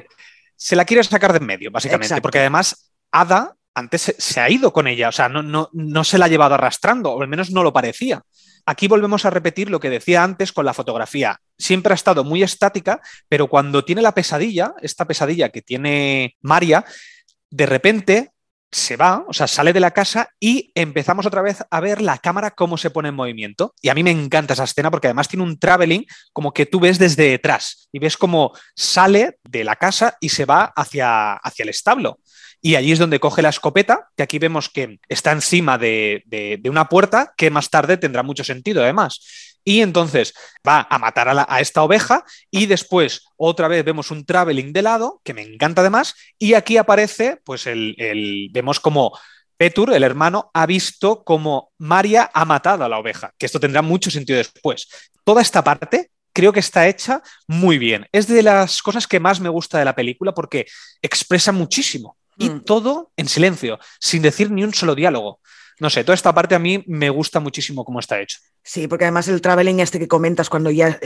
se la quiere sacar de en medio, básicamente, porque además Ada antes se, ha ido con ella, o sea, no, no, no se la ha llevado arrastrando, o al menos no lo parecía. Aquí volvemos a repetir lo que decía antes con la fotografía. Siempre ha estado muy estática, pero cuando tiene la pesadilla, esta pesadilla que tiene María, de repente se va, o sea, sale de la casa y empezamos otra vez a ver la cámara cómo se pone en movimiento. Y a mí me encanta esa escena porque además tiene un traveling como que tú ves desde detrás y ves cómo sale de la casa y se va hacia, hacia el establo y allí es donde coge la escopeta, que aquí vemos que está encima de, una puerta, que más tarde tendrá mucho sentido además. Y entonces va a matar a, esta oveja y después otra vez vemos un traveling de lado, que me encanta además, y aquí aparece, pues el, el vemos como Petur, el hermano, ha visto como María ha matado a la oveja, que esto tendrá mucho sentido después. Toda esta parte creo que está hecha muy bien. Es de las cosas que más me gusta de la película porque expresa muchísimo y mm. todo en silencio, sin decir ni un solo diálogo. No sé, toda esta parte a mí me gusta muchísimo cómo está hecho. Sí, porque además el traveling este que comentas cuando ya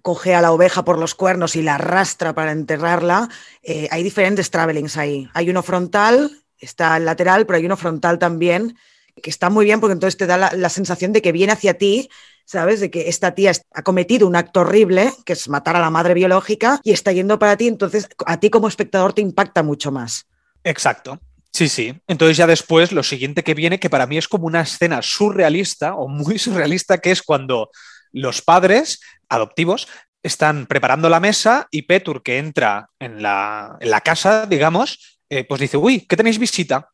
coge a la oveja por los cuernos y la arrastra para enterrarla, eh, hay diferentes travelings ahí. Hay uno frontal, está el lateral, pero hay uno frontal también, que está muy bien porque entonces te da la, la sensación de que viene hacia ti ¿sabes? De que esta tía ha cometido un acto horrible, que es matar a la madre biológica, y está yendo para ti, entonces a ti como espectador te impacta mucho más. Exacto. Sí, sí. Entonces ya después lo siguiente que viene, que para mí es como una escena surrealista o muy surrealista, que es cuando los padres adoptivos están preparando la mesa y Petur, que entra en la, casa, digamos, eh, pues dice, uy, ¿qué tenéis visita?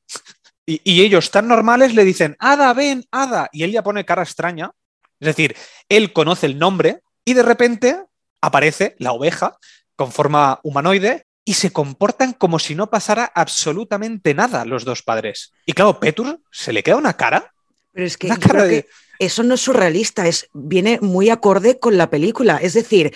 Y, y, ellos tan normales le dicen, Ada, ven, Ada. Y él ya pone cara extraña. Es decir, él conoce el nombre y de repente aparece la oveja con forma humanoide y se comportan como si no pasara absolutamente nada los dos padres. Y claro, Petur se le queda una cara. Pero es que, eso no es surrealista, es, viene muy acorde con la película. Es decir,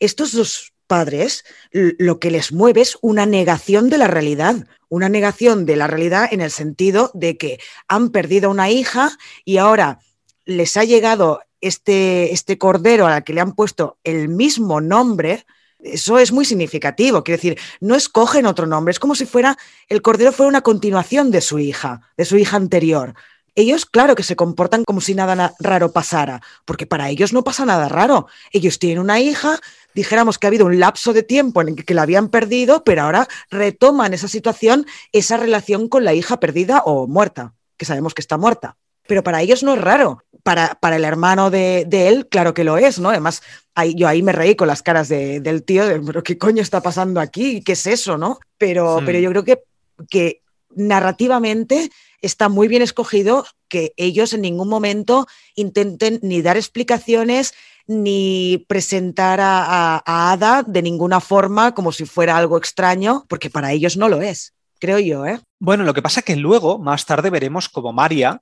estos dos padres lo que les mueve es una negación de la realidad, una negación de la realidad en el sentido de que han perdido una hija y ahora les ha llegado este, este cordero al que le han puesto el mismo nombre Eso es muy significativo. Quiero decir, no escogen otro nombre. Es como si fuera el cordero fuera una continuación de su hija, de su hija anterior. Ellos, claro que se comportan como si nada raro pasara, porque para ellos no pasa nada raro. Ellos tienen una hija, dijéramos que ha habido un lapso de tiempo en el que la habían perdido, pero ahora retoman esa situación, esa relación con la hija perdida o muerta, que sabemos que está muerta. Pero para ellos no es raro. Para, para el hermano de, él, claro que lo es, ¿no? Además, ahí, yo ahí me reí con las caras del tío, de, pero ¿qué coño está pasando aquí? ¿Qué es eso, no? Pero, pero yo creo que, que narrativamente está muy bien escogido que ellos en ningún momento intenten ni dar explicaciones ni presentar a, Ada de ninguna forma como si fuera algo extraño, porque para ellos no lo es, creo yo. ¿eh? Bueno, lo que pasa es que luego, más tarde, veremos como María,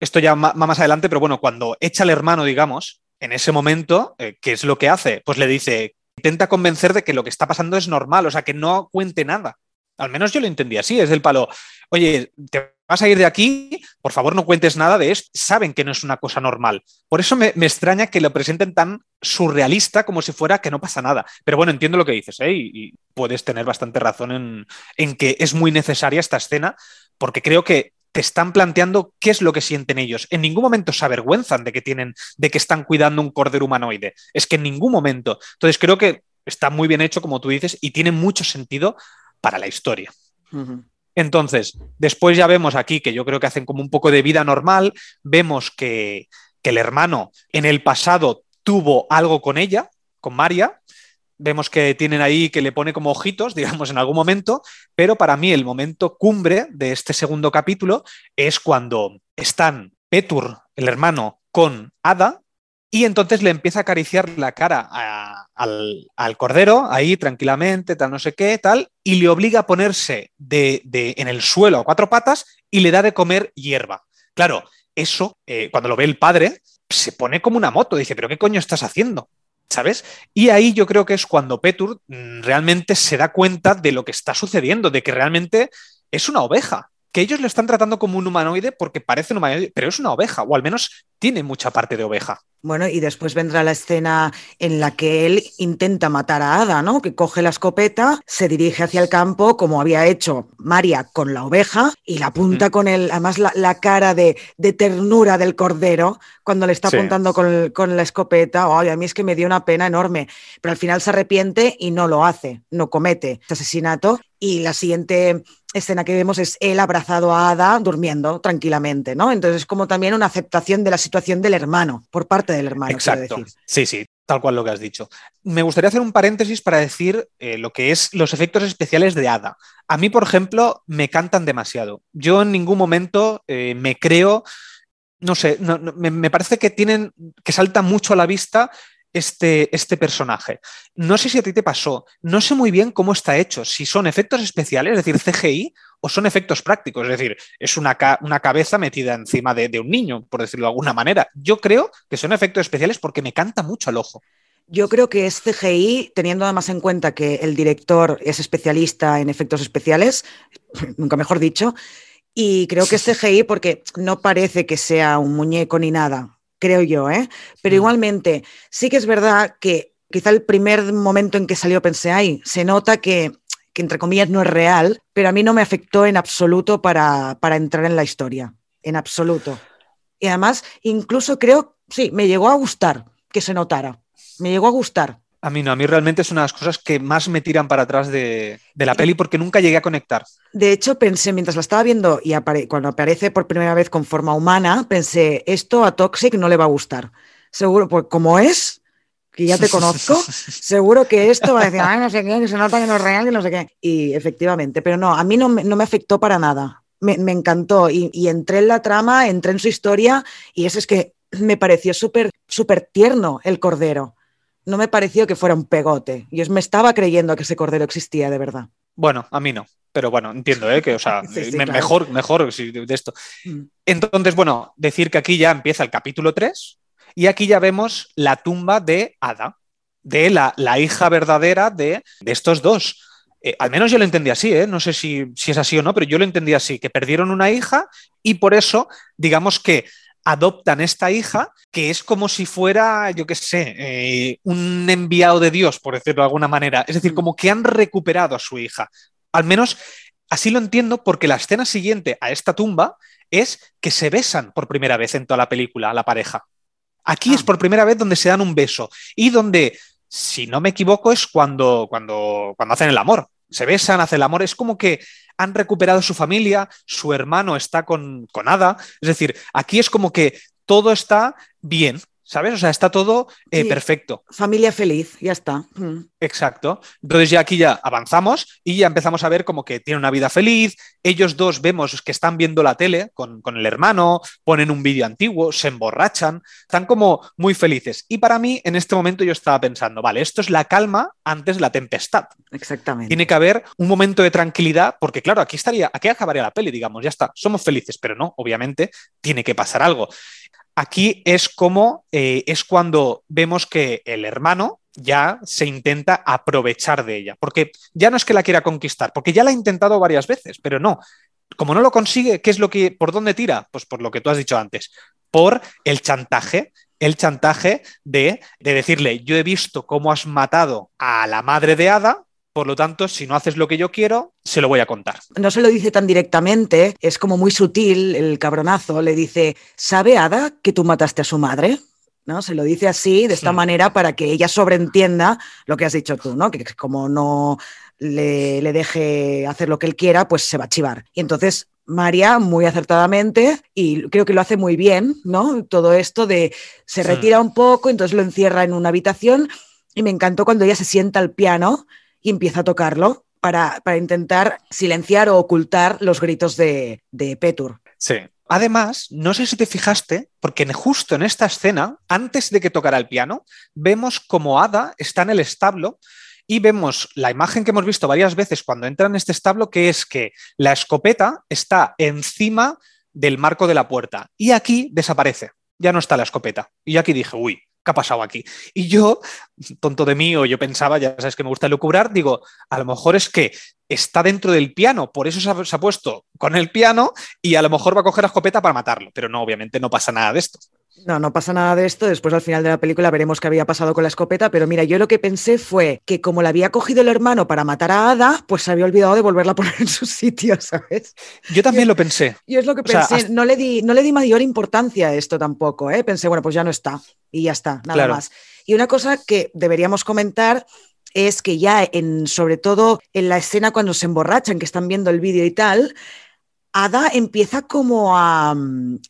esto ya va más adelante, pero bueno, cuando echa al hermano, digamos, en ese momento, eh, ¿qué es lo que hace? Pues le dice, intenta convencer de que lo que está pasando es normal, o sea, que no cuente nada. Al menos yo lo entendí así, es del palo, oye, te vas a ir de aquí, por favor no cuentes nada de esto. Saben que no es una cosa normal. Por eso me, extraña que lo presenten tan surrealista como si fuera que no pasa nada. Pero bueno, entiendo lo que dices ¿eh? y, puedes tener bastante razón en, en que es muy necesaria esta escena, porque creo que te están planteando qué es lo que sienten ellos. En ningún momento se avergüenzan de que tienen, de que están cuidando un cordero humanoide. Es que en ningún momento. Entonces creo que está muy bien hecho, como tú dices, y tiene mucho sentido para la historia. Entonces, después ya vemos aquí que yo creo que hacen como un poco de vida normal, vemos que, el hermano en el pasado tuvo algo con ella, con María, vemos que tienen ahí que le pone como ojitos, digamos, en algún momento, pero para mí el momento cumbre de este segundo capítulo es cuando están Petur, el hermano, con Ada, y entonces le empieza a acariciar la cara al, cordero, ahí tranquilamente, tal no sé qué, tal, y le obliga a ponerse de, en el suelo a cuatro patas y le da de comer hierba. Claro, eso, eh, cuando lo ve el padre, se pone como una moto, dice, pero ¿qué coño estás haciendo? ¿Sabes? Y ahí yo creo que es cuando Petur mm, realmente se da cuenta de lo que está sucediendo, de que realmente es una oveja, que ellos lo están tratando como un humanoide porque parece un humanoide, pero es una oveja, o al menos tiene mucha parte de oveja. Bueno, y después vendrá la escena en la que él intenta matar a Ada, ¿no? Que coge la escopeta, se dirige hacia el campo, como había hecho María con la oveja, y la apunta con el, además la, cara de, ternura del cordero cuando le está apuntando con, la escopeta. Ay, a mí es que me dio una pena enorme. Pero al final se arrepiente y no lo hace, no comete ese asesinato. Y la siguiente escena que vemos es él abrazado a Ada durmiendo tranquilamente, ¿no? Entonces es como también una aceptación de la situación del hermano, por parte del hermano. Exacto. Sí, sí, tal cual lo que has dicho. Me gustaría hacer un paréntesis para decir eh, lo que es los efectos especiales de Ada. A mí, por ejemplo, me cantan demasiado. Yo en ningún momento eh, me creo, no sé, me, parece que tienen, que salta mucho a la vista este, este, personaje. No sé si a ti te pasó, no sé muy bien cómo está hecho, si son efectos especiales, es decir, CGI, o son efectos prácticos, es decir, es una, una cabeza metida encima de, un niño, por decirlo de alguna manera. Yo creo que son efectos especiales porque me canta mucho al ojo. Yo creo que es CGI, teniendo además en cuenta que el director es especialista en efectos especiales, nunca mejor dicho, y creo que es CGI porque no parece que sea un muñeco ni nada creo yo, ¿eh? Pero mm. igualmente, sí que es verdad que quizá el primer momento en que salió pensé, ay, se nota que, entre comillas no es real, pero a mí no me afectó en absoluto para, para entrar en la historia, en absoluto. Y además, incluso creo, sí, me llegó a gustar que se notara, me llegó a gustar. A mí no, a mí realmente es una de las cosas que más me tiran para atrás de, la peli porque nunca llegué a conectar. De hecho, pensé, mientras la estaba viendo y cuando aparece por primera vez con forma humana, pensé, esto a Toxic no le va a gustar. Seguro, pues como es, que ya te conozco, seguro que esto va a decir, ay, no sé qué, que se nota que no es real, que no sé qué. Y efectivamente, pero no, a mí no, no me afectó para nada. Me, encantó y, y, entré en la trama, entré en su historia y eso es que me pareció súper, súper tierno el cordero no me pareció que fuera un pegote. Yo me estaba creyendo que ese cordero existía de verdad. Bueno, a mí no. Pero bueno, entiendo, ¿eh? que, o sea, mejor, mejor de esto. Mm. Entonces, bueno, decir que aquí ya empieza el capítulo 3 y aquí ya vemos la tumba de Ada, de la, la hija verdadera de, estos dos. Eh, al menos yo lo entendí así, ¿eh? no sé si, si, es así o no, pero yo lo entendí así, que perdieron una hija y por eso, digamos que adoptan esta hija que es como si fuera, yo qué sé, eh, un enviado de Dios, por decirlo de alguna manera. Es decir, mm. como que han recuperado a su hija. Al menos así lo entiendo porque la escena siguiente a esta tumba es que se besan por primera vez en toda la película, la pareja. Aquí es ah. por primera vez donde se dan un beso y donde, si no me equivoco, es cuando, cuando, cuando hacen el amor. Se besan, hacen el amor. Es como que han recuperado su familia, su hermano está con, con Ada. Es decir, aquí es como que todo está bien. ¿Sabes? O sea, está todo eh, perfecto. Familia feliz, ya está. Mm. Exacto. Entonces ya aquí ya avanzamos y ya empezamos a ver como que tiene una vida feliz. Ellos dos vemos que están viendo la tele con, con el hermano, ponen un vídeo antiguo, se emborrachan, están como muy felices. Y para mí, en este momento yo estaba pensando, vale, esto es la calma antes de la tempestad. Exactamente. Tiene que haber un momento de tranquilidad, porque claro, aquí estaría, aquí acabaría la peli, digamos, ya está, somos felices, pero no, obviamente tiene que pasar algo. Aquí es como eh, es cuando vemos que el hermano ya se intenta aprovechar de ella, porque ya no es que la quiera conquistar, porque ya la ha intentado varias veces, pero no. Como no lo consigue, ¿qué es lo que por dónde tira? Pues por lo que tú has dicho antes, por el chantaje, el chantaje de, de decirle, yo he visto cómo has matado a la madre de Ada, por lo tanto, si no haces lo que yo quiero, se lo voy a contar. No se lo dice tan directamente, es como muy sutil el cabronazo. Le dice, ¿sabe Ada que tú mataste a su madre? ¿no? Se lo dice así, de esta manera, para que ella sobreentienda lo que has dicho tú, ¿no? Que como no le, le, deje hacer lo que él quiera, pues se va a chivar. Y entonces María, muy acertadamente, y creo que lo hace muy bien, ¿no? Todo esto de se retira un poco, entonces lo encierra en una habitación. Y me encantó cuando ella se sienta al piano y empieza a tocarlo para, intentar silenciar o ocultar los gritos de, de Petur. Sí. Además, no sé si te fijaste, porque justo en esta escena, antes de que tocara el piano, vemos como Ada está en el establo y vemos la imagen que hemos visto varias veces cuando entra en este establo, que es que la escopeta está encima del marco de la puerta y aquí desaparece, ya no está la escopeta. Y aquí dije, uy, ¿qué ha pasado aquí? Y yo, tonto de mí, o yo pensaba, ya sabes que me gusta lucubrar, digo, a lo mejor es que está dentro del piano, por eso se ha, puesto con el piano y a lo mejor va a coger la escopeta para matarlo, pero no, obviamente no pasa nada de esto. No, no pasa nada de esto. Después al final de la película veremos qué había pasado con la escopeta, pero mira, yo lo que pensé fue que como la había cogido el hermano para matar a Ada, pues se había olvidado de volverla a poner en su sitio, ¿sabes? Yo también lo pensé. Yo es lo que pensé. no, le di, no le di mayor importancia a esto tampoco, ¿eh? Pensé, bueno, pues ya no está y ya está, nada más. Y una cosa que deberíamos comentar es que ya en, sobre todo en la escena cuando se emborrachan, que están viendo el vídeo y tal, Ada empieza como a,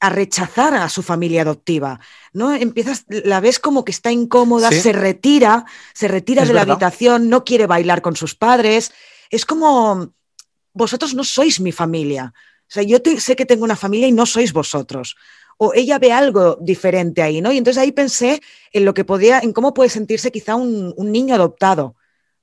rechazar a su familia adoptiva, ¿no? Empiezas, la ves como que está incómoda, se retira, se retira de la habitación, no quiere bailar con sus padres. Es como, vosotros no sois mi familia. O sea, yo sé que tengo una familia y no sois vosotros. O ella ve algo diferente ahí, ¿no? Y entonces ahí pensé en lo que podía, en cómo puede sentirse quizá un, un niño adoptado,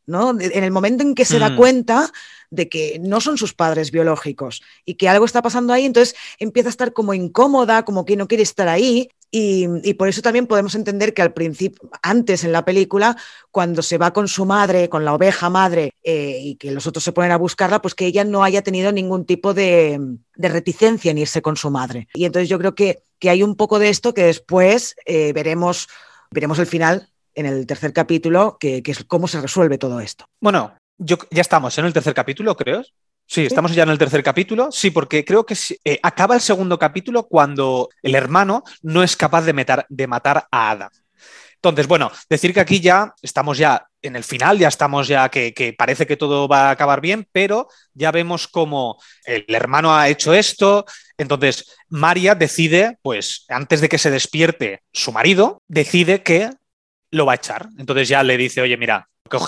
¿no? En el momento en que se da mm. cuenta de que no son sus padres biológicos y que algo está pasando ahí, entonces empieza a estar como incómoda, como que no quiere estar ahí. Y, por eso también podemos entender que al principio, antes en la película, cuando se va con su madre, con la oveja madre, eh, y que los otros se ponen a buscarla, pues que ella no haya tenido ningún tipo de, reticencia en irse con su madre. Y entonces yo creo que, que hay un poco de esto que después eh, veremos, veremos el final en el tercer capítulo, que, que, es cómo se resuelve todo esto. Bueno, ya estamos en el tercer capítulo, creo. Sí, estamos ya en el tercer capítulo. Sí, porque creo que eh, acaba el segundo capítulo cuando el hermano no es capaz de, de matar a Ada. Entonces, bueno, decir que aquí ya estamos ya en el final, ya estamos ya que, que, parece que todo va a acabar bien, pero ya vemos cómo el hermano ha hecho esto. Entonces, María decide, pues antes de que se despierte su marido, decide que lo va a echar. Entonces ya le dice, oye, mira,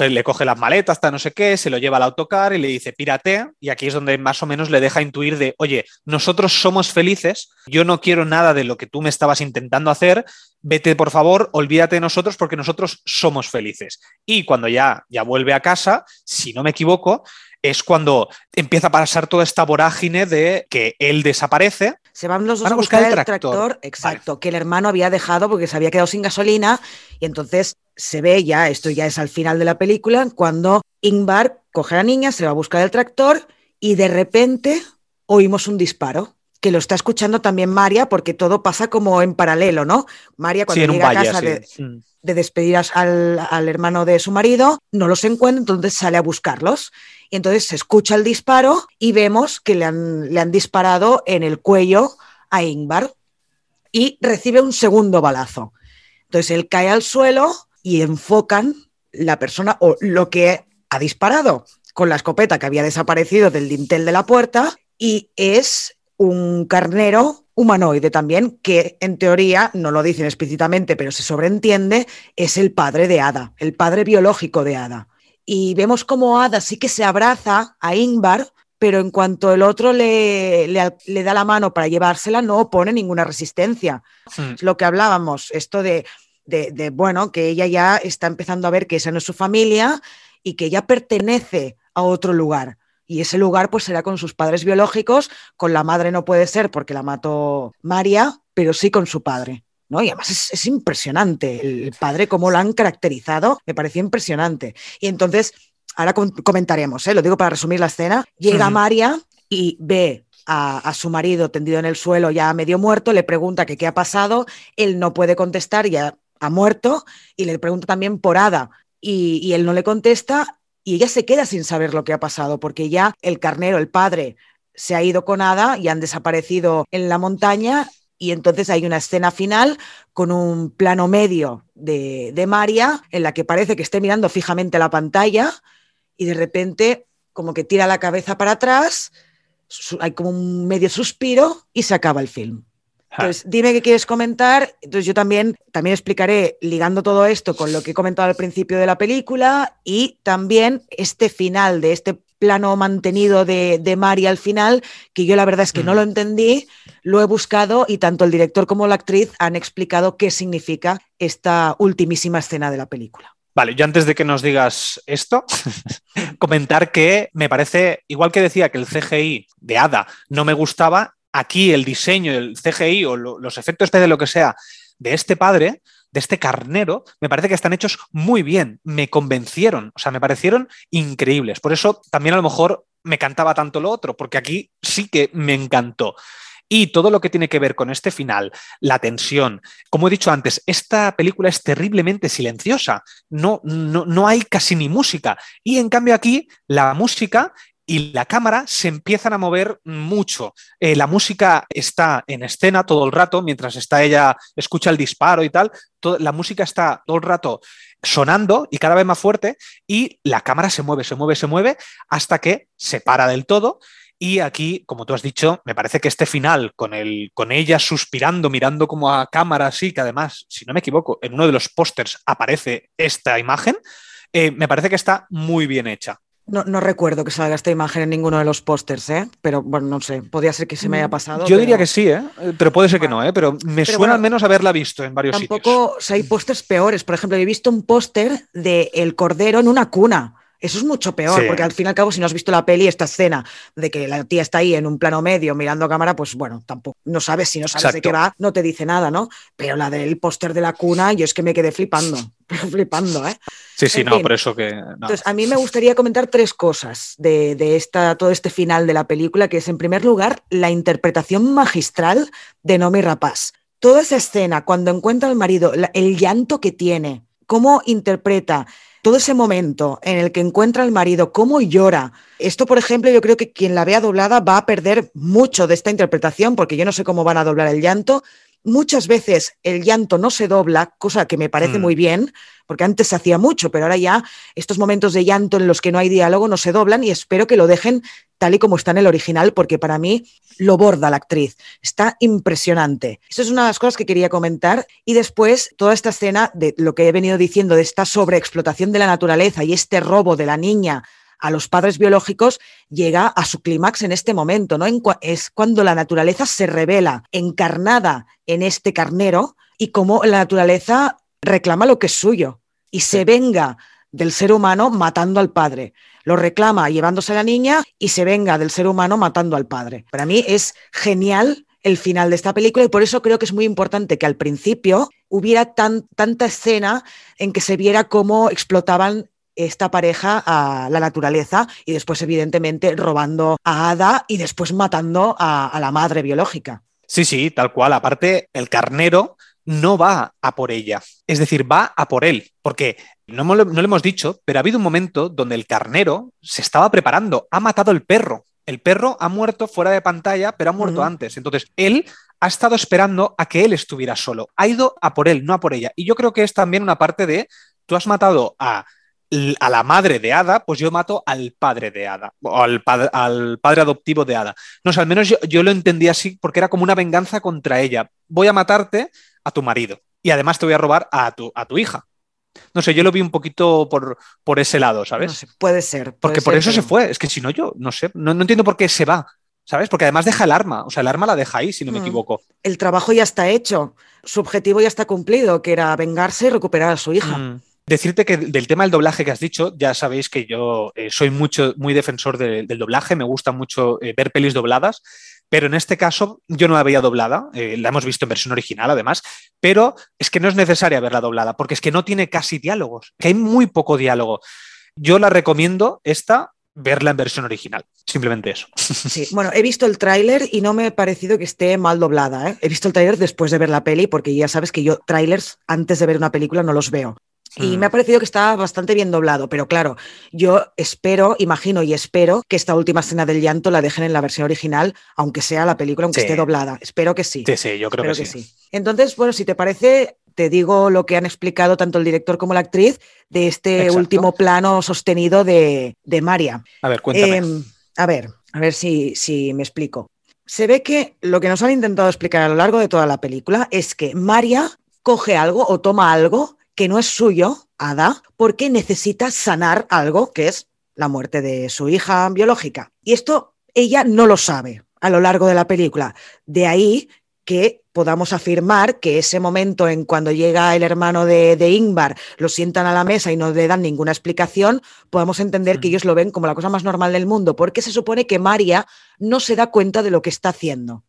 le coge las maletas, hasta no sé qué, se lo lleva al autocar y le dice, pírate. Y aquí es donde más o menos le deja intuir de, oye, nosotros somos felices, yo no quiero nada de lo que tú me estabas intentando hacer, vete por favor, olvídate de nosotros porque nosotros somos felices. Y cuando ya, ya vuelve a casa, si no me equivoco, es cuando empieza a pasar toda esta vorágine de que él desaparece. Se van los dos a buscar, el tractor, exacto, que el hermano había dejado porque se había quedado sin gasolina y entonces se ve ya, esto ya es al final de la película, cuando Ingvar coge a la niña, se va a buscar el tractor y de repente oímos un disparo. que lo está escuchando también María, porque todo pasa como en paralelo, ¿no? María cuando llega a casa de, mm. de, despedir al, al, hermano de su marido, no los encuentra, entonces sale a buscarlos. Y entonces se escucha el disparo y vemos que le han, le han disparado en el cuello a Ingvar y recibe un segundo balazo. Entonces él cae al suelo y enfocan la persona o lo que ha disparado con la escopeta que había desaparecido del dintel de la puerta y es un carnero humanoide también, que en teoría, no lo dicen explícitamente, pero se sobreentiende, es el padre de Ada, el padre biológico de Ada. Y vemos como Ada sí que se abraza a Ingvar, pero en cuanto el otro le, le, da la mano para llevársela, no opone ninguna resistencia. Es lo que hablábamos, esto de, de, de, bueno, que ella ya está empezando a ver que esa no es su familia y que ya pertenece a otro lugar. Y ese lugar pues será con sus padres biológicos, con la madre no puede ser porque la mató María, pero sí con su padre. ¿no? Y además es, impresionante el padre, cómo lo han caracterizado, me pareció impresionante. Y entonces, ahora comentaremos, ¿eh? lo digo para resumir la escena, llega María y ve a, su marido tendido en el suelo ya medio muerto, le pregunta que qué ha pasado, él no puede contestar, ya ha muerto, y le pregunta también por Ada, y, él no le contesta, y ella se queda sin saber lo que ha pasado, porque ya el carnero, el padre, se ha ido con Ada y han desaparecido en la montaña y entonces hay una escena final con un plano medio de, de, María en la que parece que esté mirando fijamente la pantalla y de repente como que tira la cabeza para atrás, hay como un medio suspiro y se acaba el film. Entonces, dime qué quieres comentar. Entonces, yo también, también explicaré, ligando todo esto con lo que he comentado al principio de la película y también este final de este plano mantenido de, de Mari al final, que yo la verdad es que no lo entendí, lo he buscado y tanto el director como la actriz han explicado qué significa esta ultimísima escena de la película. Vale, yo antes de que nos digas esto, comentar que me parece, igual que decía que el CGI de Ada no me gustaba, aquí el diseño, el CGI o los efectos de lo que sea de este padre, de este carnero, me parece que están hechos muy bien, me convencieron, o sea, me parecieron increíbles. Por eso también a lo mejor me cantaba tanto lo otro, porque aquí sí que me encantó. Y todo lo que tiene que ver con este final, la tensión. Como he dicho antes, esta película es terriblemente silenciosa, no, no, no hay casi ni música. Y en cambio aquí la música y la cámara se empiezan a mover mucho. Eh, la música está en escena todo el rato, mientras está ella, escucha el disparo y tal, la música está todo el rato sonando y cada vez más fuerte y la cámara se mueve, se mueve, se mueve hasta que se para del todo. Y aquí, como tú has dicho, me parece que este final, con, el, con ella suspirando, mirando como a cámara, así, que además, si no me equivoco, en uno de los pósters aparece esta imagen, eh, me parece que está muy bien hecha. No, recuerdo que salga esta imagen en ninguno de los pósters, ¿eh? pero bueno, no sé, podría ser que se me haya mm, pasado. Yo diría que sí, ¿eh? pero puede ser que no, ¿eh? pero me suena al menos haberla visto en varios sitios. Tampoco hay pósters peores. Por ejemplo, he visto un póster de El Cordero en una cuna. Eso es mucho peor, porque al fin y al cabo, si no has visto la peli, esta escena de que la tía está ahí en un plano medio mirando a cámara, pues bueno, tampoco, no sabes, si no sabes de qué va, no te dice nada, ¿no? Pero la del póster de la cuna, yo es que me quedé flipando, flipando, ¿eh? Sí, sí, no, por eso que... Entonces, a mí me gustaría comentar tres cosas de, de esta, todo este final de la película, que es, en primer lugar, la interpretación magistral de Nomi Rapaz. Toda esa escena, cuando encuentra al marido, el llanto que tiene, cómo interpreta todo ese momento en el que encuentra al marido, cómo llora. Esto, por ejemplo, yo creo que quien la vea doblada va a perder mucho de esta interpretación, porque yo no sé cómo van a doblar el llanto. Muchas veces el llanto no se dobla, cosa que me parece mm. muy bien, porque antes se hacía mucho, pero ahora ya estos momentos de llanto en los que no hay diálogo no se doblan y espero que lo dejen tal y como está en el original, porque para mí lo borda la actriz. Está impresionante. Eso es una de las cosas que quería comentar. Y después, toda esta escena de lo que he venido diciendo, de esta sobreexplotación de la naturaleza y este robo de la niña a los padres biológicos llega a su clímax en este momento, ¿no? es cuando la naturaleza se revela encarnada en este carnero y cómo la naturaleza reclama lo que es suyo y se venga del ser humano matando al padre lo reclama llevándose a la niña y se venga del ser humano matando al padre. Para mí es genial el final de esta película y por eso creo que es muy importante que al principio hubiera tan, tanta escena en que se viera cómo explotaban esta pareja a la naturaleza y después, evidentemente, robando a Ada y después matando a, a la madre biológica. Sí, sí, tal cual. Aparte, el carnero no va a por ella, es decir, va a por él, porque no, no lo hemos dicho, pero ha habido un momento donde el carnero se estaba preparando, ha matado el perro. El perro ha muerto fuera de pantalla, pero ha muerto antes. Entonces, él ha estado esperando a que él estuviera solo. Ha ido a por él, no a por ella. Y yo creo que es también una parte de, tú has matado a, a la madre de Ada, pues yo mato al padre de Ada, o al, pad- al padre adoptivo de Ada. No sé, al menos yo, yo lo entendí así porque era como una venganza contra ella. Voy a matarte a tu marido y además te voy a robar a tu, a tu hija. No sé, yo lo vi un poquito por, por ese lado, ¿sabes? No sé, puede ser. puede Porque por eso se fue. Es que si no, yo no sé. No, no entiendo por qué se va. ¿Sabes? Porque además deja el arma. O sea, el arma la deja ahí, si no me Mm. equivoco. El trabajo ya está hecho. Su objetivo ya está cumplido, que era vengarse y recuperar a su hija. Mm. Decirte que del tema del doblaje que has dicho, ya sabéis que yo eh, soy mucho, muy defensor de- del doblaje, me gusta mucho eh, ver pelis dobladas, pero en este caso yo no la veía doblada, eh, la hemos visto en versión original además, pero es que no es necesaria verla doblada, porque es que no tiene casi diálogos, que hay muy poco diálogo. Yo la recomiendo esta, verla en versión original, simplemente eso. Sí, bueno, he visto el tráiler y no me ha parecido que esté mal doblada. He visto el tráiler después de ver la peli, porque ya sabes que yo tráilers antes de ver una película no los veo. Y Mm. me ha parecido que está bastante bien doblado, pero claro, yo espero, imagino y espero que esta última escena del llanto la dejen en la versión original, aunque sea la película, aunque Sí. esté doblada. Espero que sí. Sí, sí, yo creo espero que sí. Entonces, bueno, si te parece, te digo lo que han explicado tanto el director como la actriz de este Exacto. último plano sostenido de, de María. A ver, cuéntame. Em, a ver, a ver si, si me explico. Se ve que lo que nos han intentado explicar a lo largo de toda la película es que María coge algo o toma algo que no es suyo, Ada, porque necesita sanar algo que es la muerte de su hija biológica. Y esto ella no lo sabe a lo largo de la película. De ahí que podamos afirmar que ese momento en cuando llega el hermano de, de Ingvar, lo sientan a la mesa y no le dan ninguna explicación, podemos entender que Mm. ellos lo ven como la cosa más normal del mundo, porque se supone que María no se da cuenta de lo que está haciendo.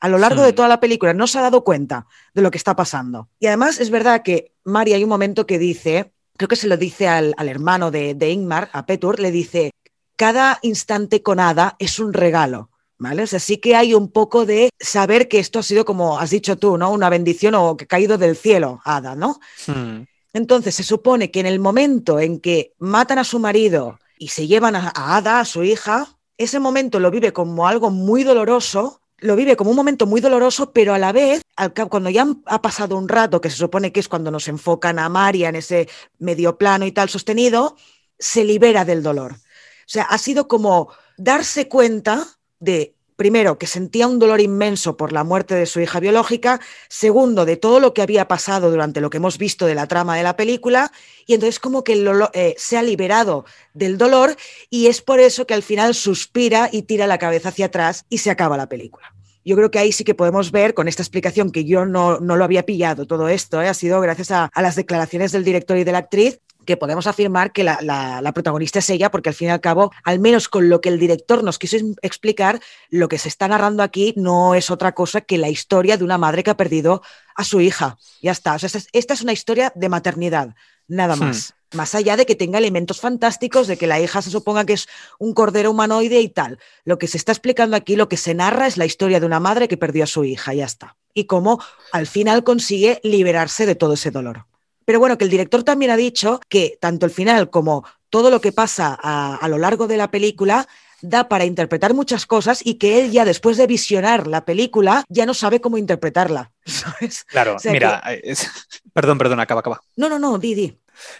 A lo largo de Hmm. toda la película no se ha dado cuenta de lo que está pasando. Y además es verdad que María hay un momento que dice, creo que se lo dice al, al hermano de, de Ingmar, a Petur, le dice, cada instante con Ada es un regalo. ¿Vale? O sea, sí que hay un poco de saber que esto ha sido, como has dicho tú, ¿no? Una bendición o que ha caído del cielo, Ada, ¿no? Mm. Entonces se supone que en el momento en que matan a su marido y se llevan a, a Ada, a su hija, ese momento lo vive como algo muy doloroso, lo vive como un momento muy doloroso, pero a la vez, al cabo, cuando ya ha pasado un rato, que se supone que es cuando nos enfocan a María en ese medio plano y tal sostenido, se libera del dolor. O sea, ha sido como darse cuenta de, primero, que sentía un dolor inmenso por la muerte de su hija biológica, segundo, de todo lo que había pasado durante lo que hemos visto de la trama de la película, y entonces como que dolo- eh, se ha liberado del dolor y es por eso que al final suspira y tira la cabeza hacia atrás y se acaba la película. Yo creo que ahí sí que podemos ver con esta explicación que yo no, no lo había pillado todo esto, ¿eh? ha sido gracias a las declaraciones del director y de la actriz que podemos afirmar que la, la- la protagonista es ella, porque al fin y al cabo, al menos con lo que el director nos quiso em- explicar, lo que se está narrando aquí no es otra cosa que la historia de una madre que ha perdido a su hija. Ya está. O sea, esta, es, esta es una historia de maternidad, nada Hmm. más. Más allá de que tenga elementos fantásticos, de que la hija se suponga que es un cordero humanoide y tal. Lo que se está explicando aquí, lo que se narra es la historia de una madre que perdió a su hija, ya está. Y cómo al final consigue liberarse de todo ese dolor. Pero bueno, que el director también ha dicho que tanto el final como todo lo que pasa a, a lo largo de la película da para interpretar muchas cosas y que él ya después de visionar la película ya no sabe cómo interpretarla. ¿sabes? Claro, O sea mira, es- perdón, perdón, acaba, acaba. No, no, no, Didi.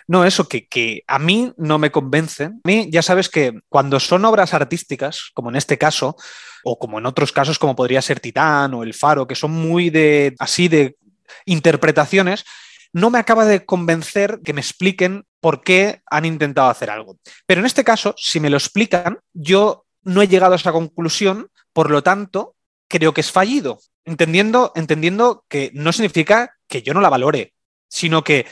No, eso que, que a mí no me convence. A mí ya sabes que cuando son obras artísticas, como en este caso, o como en otros casos, como podría ser Titán o El Faro, que son muy de así de interpretaciones, no me acaba de convencer que me expliquen por qué han intentado hacer algo. Pero en este caso, si me lo explican, yo no he llegado a esa conclusión, por lo tanto, creo que es fallido. Entendiendo, entendiendo que no significa que yo no la valore, sino que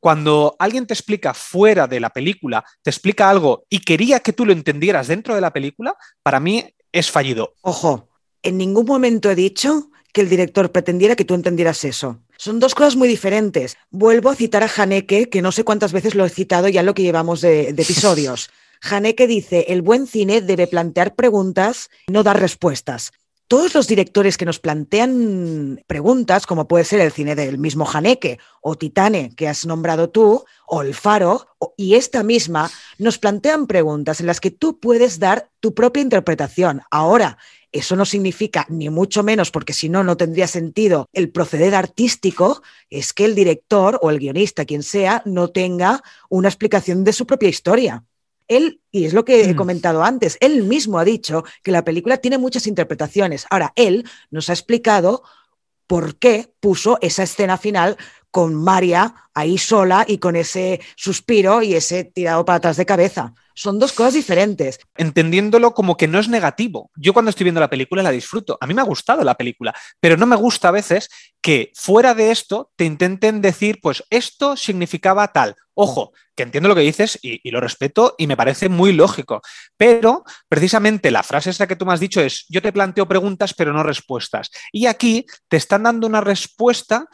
cuando alguien te explica fuera de la película, te explica algo y quería que tú lo entendieras dentro de la película, para mí es fallido. Ojo, en ningún momento he dicho que el director pretendiera que tú entendieras eso. Son dos cosas muy diferentes. Vuelvo a citar a Haneke, que no sé cuántas veces lo he citado ya en lo que llevamos de, de episodios. Haneke dice, el buen cine debe plantear preguntas, no dar respuestas todos los directores que nos plantean preguntas, como puede ser el cine del mismo Haneke o Titane, que has nombrado tú, o El Faro, y esta misma, nos plantean preguntas en las que tú puedes dar tu propia interpretación. Ahora, eso no significa, ni mucho menos, porque si no, no tendría sentido el proceder artístico, es que el director o el guionista, quien sea, no tenga una explicación de su propia historia. Él, y es lo que he mm. comentado antes, él mismo ha dicho que la película tiene muchas interpretaciones. Ahora, él nos ha explicado por qué puso esa escena final con María ahí sola y con ese suspiro y ese tirado para atrás de cabeza. Son dos cosas diferentes. Entendiéndolo como que no es negativo. Yo cuando estoy viendo la película la disfruto. A mí me ha gustado la película, pero no me gusta a veces que fuera de esto te intenten decir, pues esto significaba tal. Ojo, que entiendo lo que dices y, lo respeto y me parece muy lógico. Pero precisamente la frase esa que tú me has dicho es, yo te planteo preguntas pero no respuestas. Y aquí te están dando una respuesta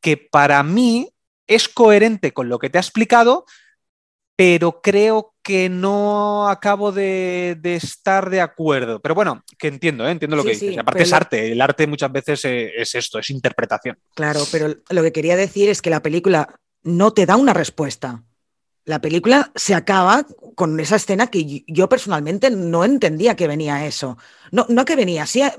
que para mí es coherente con lo que te ha explicado, pero creo que no acabo de, estar de acuerdo. Pero bueno, que entiendo, ¿eh? entiendo lo que dices. Aparte es arte, el arte muchas veces eh, es esto, es interpretación. Claro, pero lo que quería decir es que la película no te da una respuesta. La película se acaba con esa escena que yo personalmente no entendía que venía eso. No, no que venía así, a,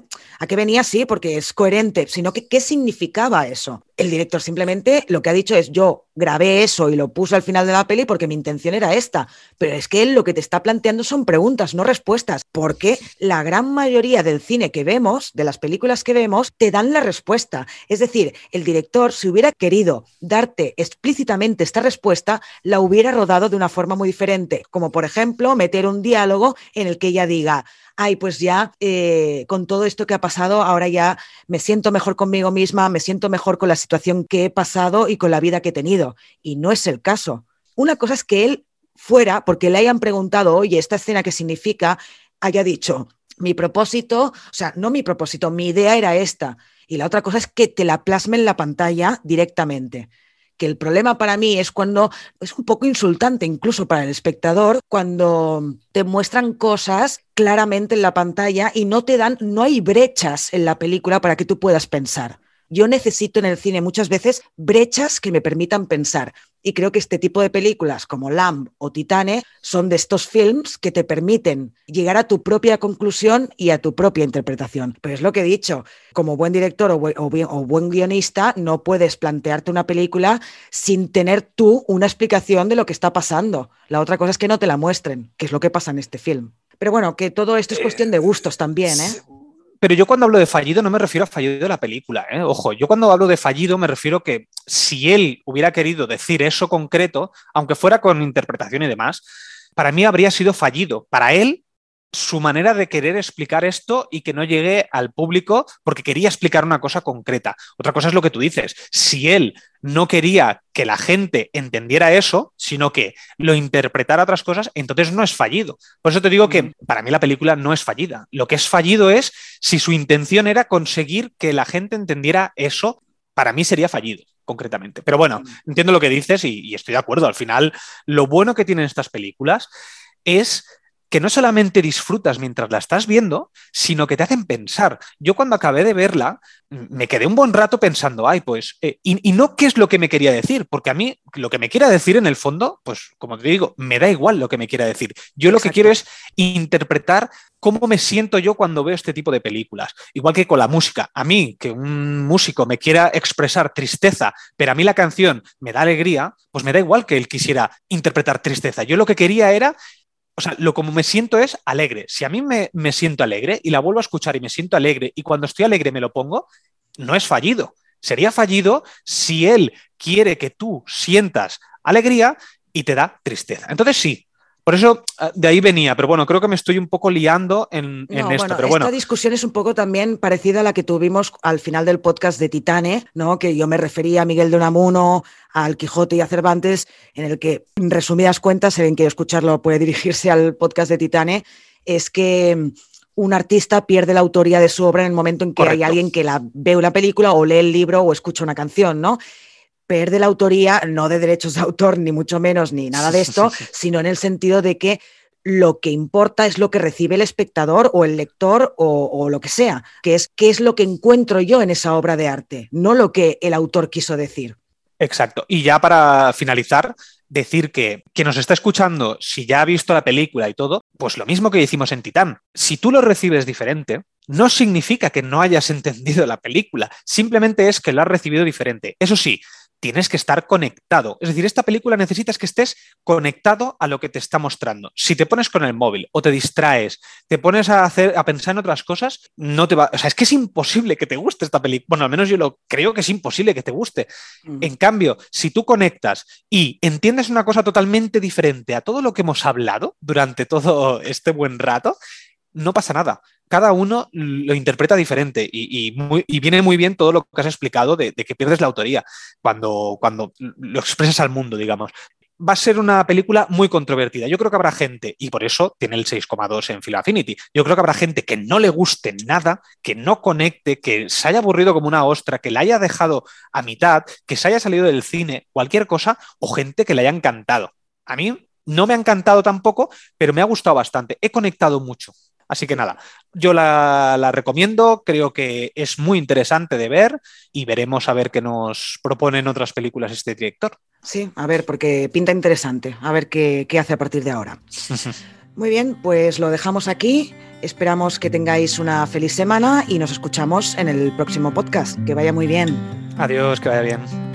que venía así porque es coherente, sino que qué significaba eso. El director simplemente lo que ha dicho es yo grabé eso y lo puse al final de la peli porque mi intención era esta, pero es que él lo que te está planteando son preguntas, no respuestas, porque la gran mayoría del cine que vemos, de las películas que vemos, te dan la respuesta. Es decir, el director, si hubiera querido darte explícitamente esta respuesta, la hubiera rodado de una forma muy diferente, como por ejemplo meter un diálogo en el que ella diga, ay, pues ya eh, con todo esto que ha pasado, ahora ya me siento mejor conmigo misma, me siento mejor con la situación que he pasado y con la vida que he tenido. Y no es el caso. Una cosa es que él fuera, porque le hayan preguntado, oye, esta escena qué significa, haya dicho, mi propósito, o sea, no mi propósito, mi idea era esta. Y la otra cosa es que te la plasme en la pantalla directamente que el problema para mí es cuando es un poco insultante incluso para el espectador cuando te muestran cosas claramente en la pantalla y no te dan, no hay brechas en la película para que tú puedas pensar. Yo necesito en el cine muchas veces brechas que me permitan pensar. Y creo que este tipo de películas como Lamb o Titane son de estos films que te permiten llegar a tu propia conclusión y a tu propia interpretación. Pero es lo que he dicho, como buen director o, buen guionista, no puedes plantearte una película sin tener tú una explicación de lo que está pasando. La otra cosa es que no te la muestren, que es lo que pasa en este film. Pero bueno, que todo esto es cuestión de gustos también, ¿eh? Pero yo cuando hablo de fallido no me refiero a fallido de la película. ¿eh? Ojo, yo cuando hablo de fallido me refiero que si él hubiera querido decir eso concreto, aunque fuera con interpretación y demás, para mí habría sido fallido. Para él su manera de querer explicar esto y que no llegue al público porque quería explicar una cosa concreta. Otra cosa es lo que tú dices. Si él no quería que la gente entendiera eso, sino que lo interpretara otras cosas, entonces no es fallido. Por eso te digo que para mí la película no es fallida. Lo que es fallido es si su intención era conseguir que la gente entendiera eso, para mí sería fallido concretamente. Pero bueno, entiendo lo que dices y, y estoy de acuerdo. Al final, lo bueno que tienen estas películas es que no solamente disfrutas mientras la estás viendo, sino que te hacen pensar. Yo cuando acabé de verla, me quedé un buen rato pensando, ay, pues, eh, y, no qué es lo que me quería decir, porque a mí lo que me quiera decir en el fondo, pues, como te digo, me da igual lo que me quiera decir. Yo lo que quiero es interpretar cómo me siento yo cuando veo este tipo de películas. Igual que con la música. A mí, que un músico me quiera expresar tristeza, pero a mí la canción me da alegría, pues me da igual que él quisiera interpretar tristeza. Yo lo que quería era o sea, lo como me siento es alegre. Si a mí me, me, siento alegre y la vuelvo a escuchar y me siento alegre y cuando estoy alegre me lo pongo, no es fallido. Sería fallido si él quiere que tú sientas alegría y te da tristeza. Entonces sí, por eso ah, de ahí venía, pero bueno, creo que me estoy un poco liando en, esto. pero bueno. Esta discusión es un poco también parecida a la que tuvimos al final del podcast de Titane, ¿no? Que yo me refería a Miguel de Unamuno, al Quijote y a Cervantes, en el que, en resumidas cuentas, si alguien quiere escucharlo puede dirigirse al podcast de Titane, es que un artista pierde la autoría de su obra en el momento en que hay alguien que la ve una película o lee el libro o escucha una canción, ¿no? Pierde la autoría no de derechos de autor, ni mucho menos, ni nada de esto, sino en el sentido de que lo que importa es lo que recibe el espectador o el lector o, o, lo que sea, que es qué es lo que encuentro yo en esa obra de arte, no lo que el autor quiso decir. Exacto. Y ya para finalizar, decir que quien nos está escuchando, si ya ha visto la película y todo, pues lo mismo que hicimos en Titán. Si tú lo recibes diferente, no significa que no hayas entendido la película, simplemente es que lo has recibido diferente. Eso sí, tienes que estar conectado. Es decir, esta película necesitas que estés conectado a lo que te está mostrando. Si te pones con el móvil o te distraes, te pones a hacer a pensar en otras cosas, no te va, o sea, es que es imposible que te guste esta película. Bueno, al menos yo lo creo que es imposible que te guste. Mm. En cambio, si tú conectas y entiendes una cosa totalmente diferente a todo lo que hemos hablado durante todo este buen rato, no pasa nada cada uno lo interpreta diferente y, viene muy bien todo lo que has explicado de, que pierdes la autoría cuando, lo expresas al mundo, digamos. Va a ser una película muy controvertida. Yo creo que habrá gente, y por eso tiene el 6,2 en Film Affinity, yo creo que habrá gente que no le guste nada, que no conecte, que se haya aburrido como una ostra, que la haya dejado a mitad, que se haya salido del cine, cualquier cosa, o gente que le haya encantado. A mí no me ha encantado tampoco, pero me ha gustado bastante. He conectado mucho. Así que nada, yo la, recomiendo, creo que es muy interesante de ver y veremos a ver qué nos proponen otras películas este director. Sí, a ver, porque pinta interesante, a ver qué, qué hace a partir de ahora. Muy bien, pues lo dejamos aquí. Esperamos que tengáis una feliz semana y nos escuchamos en el próximo podcast. Que vaya muy bien. Adiós, que vaya bien.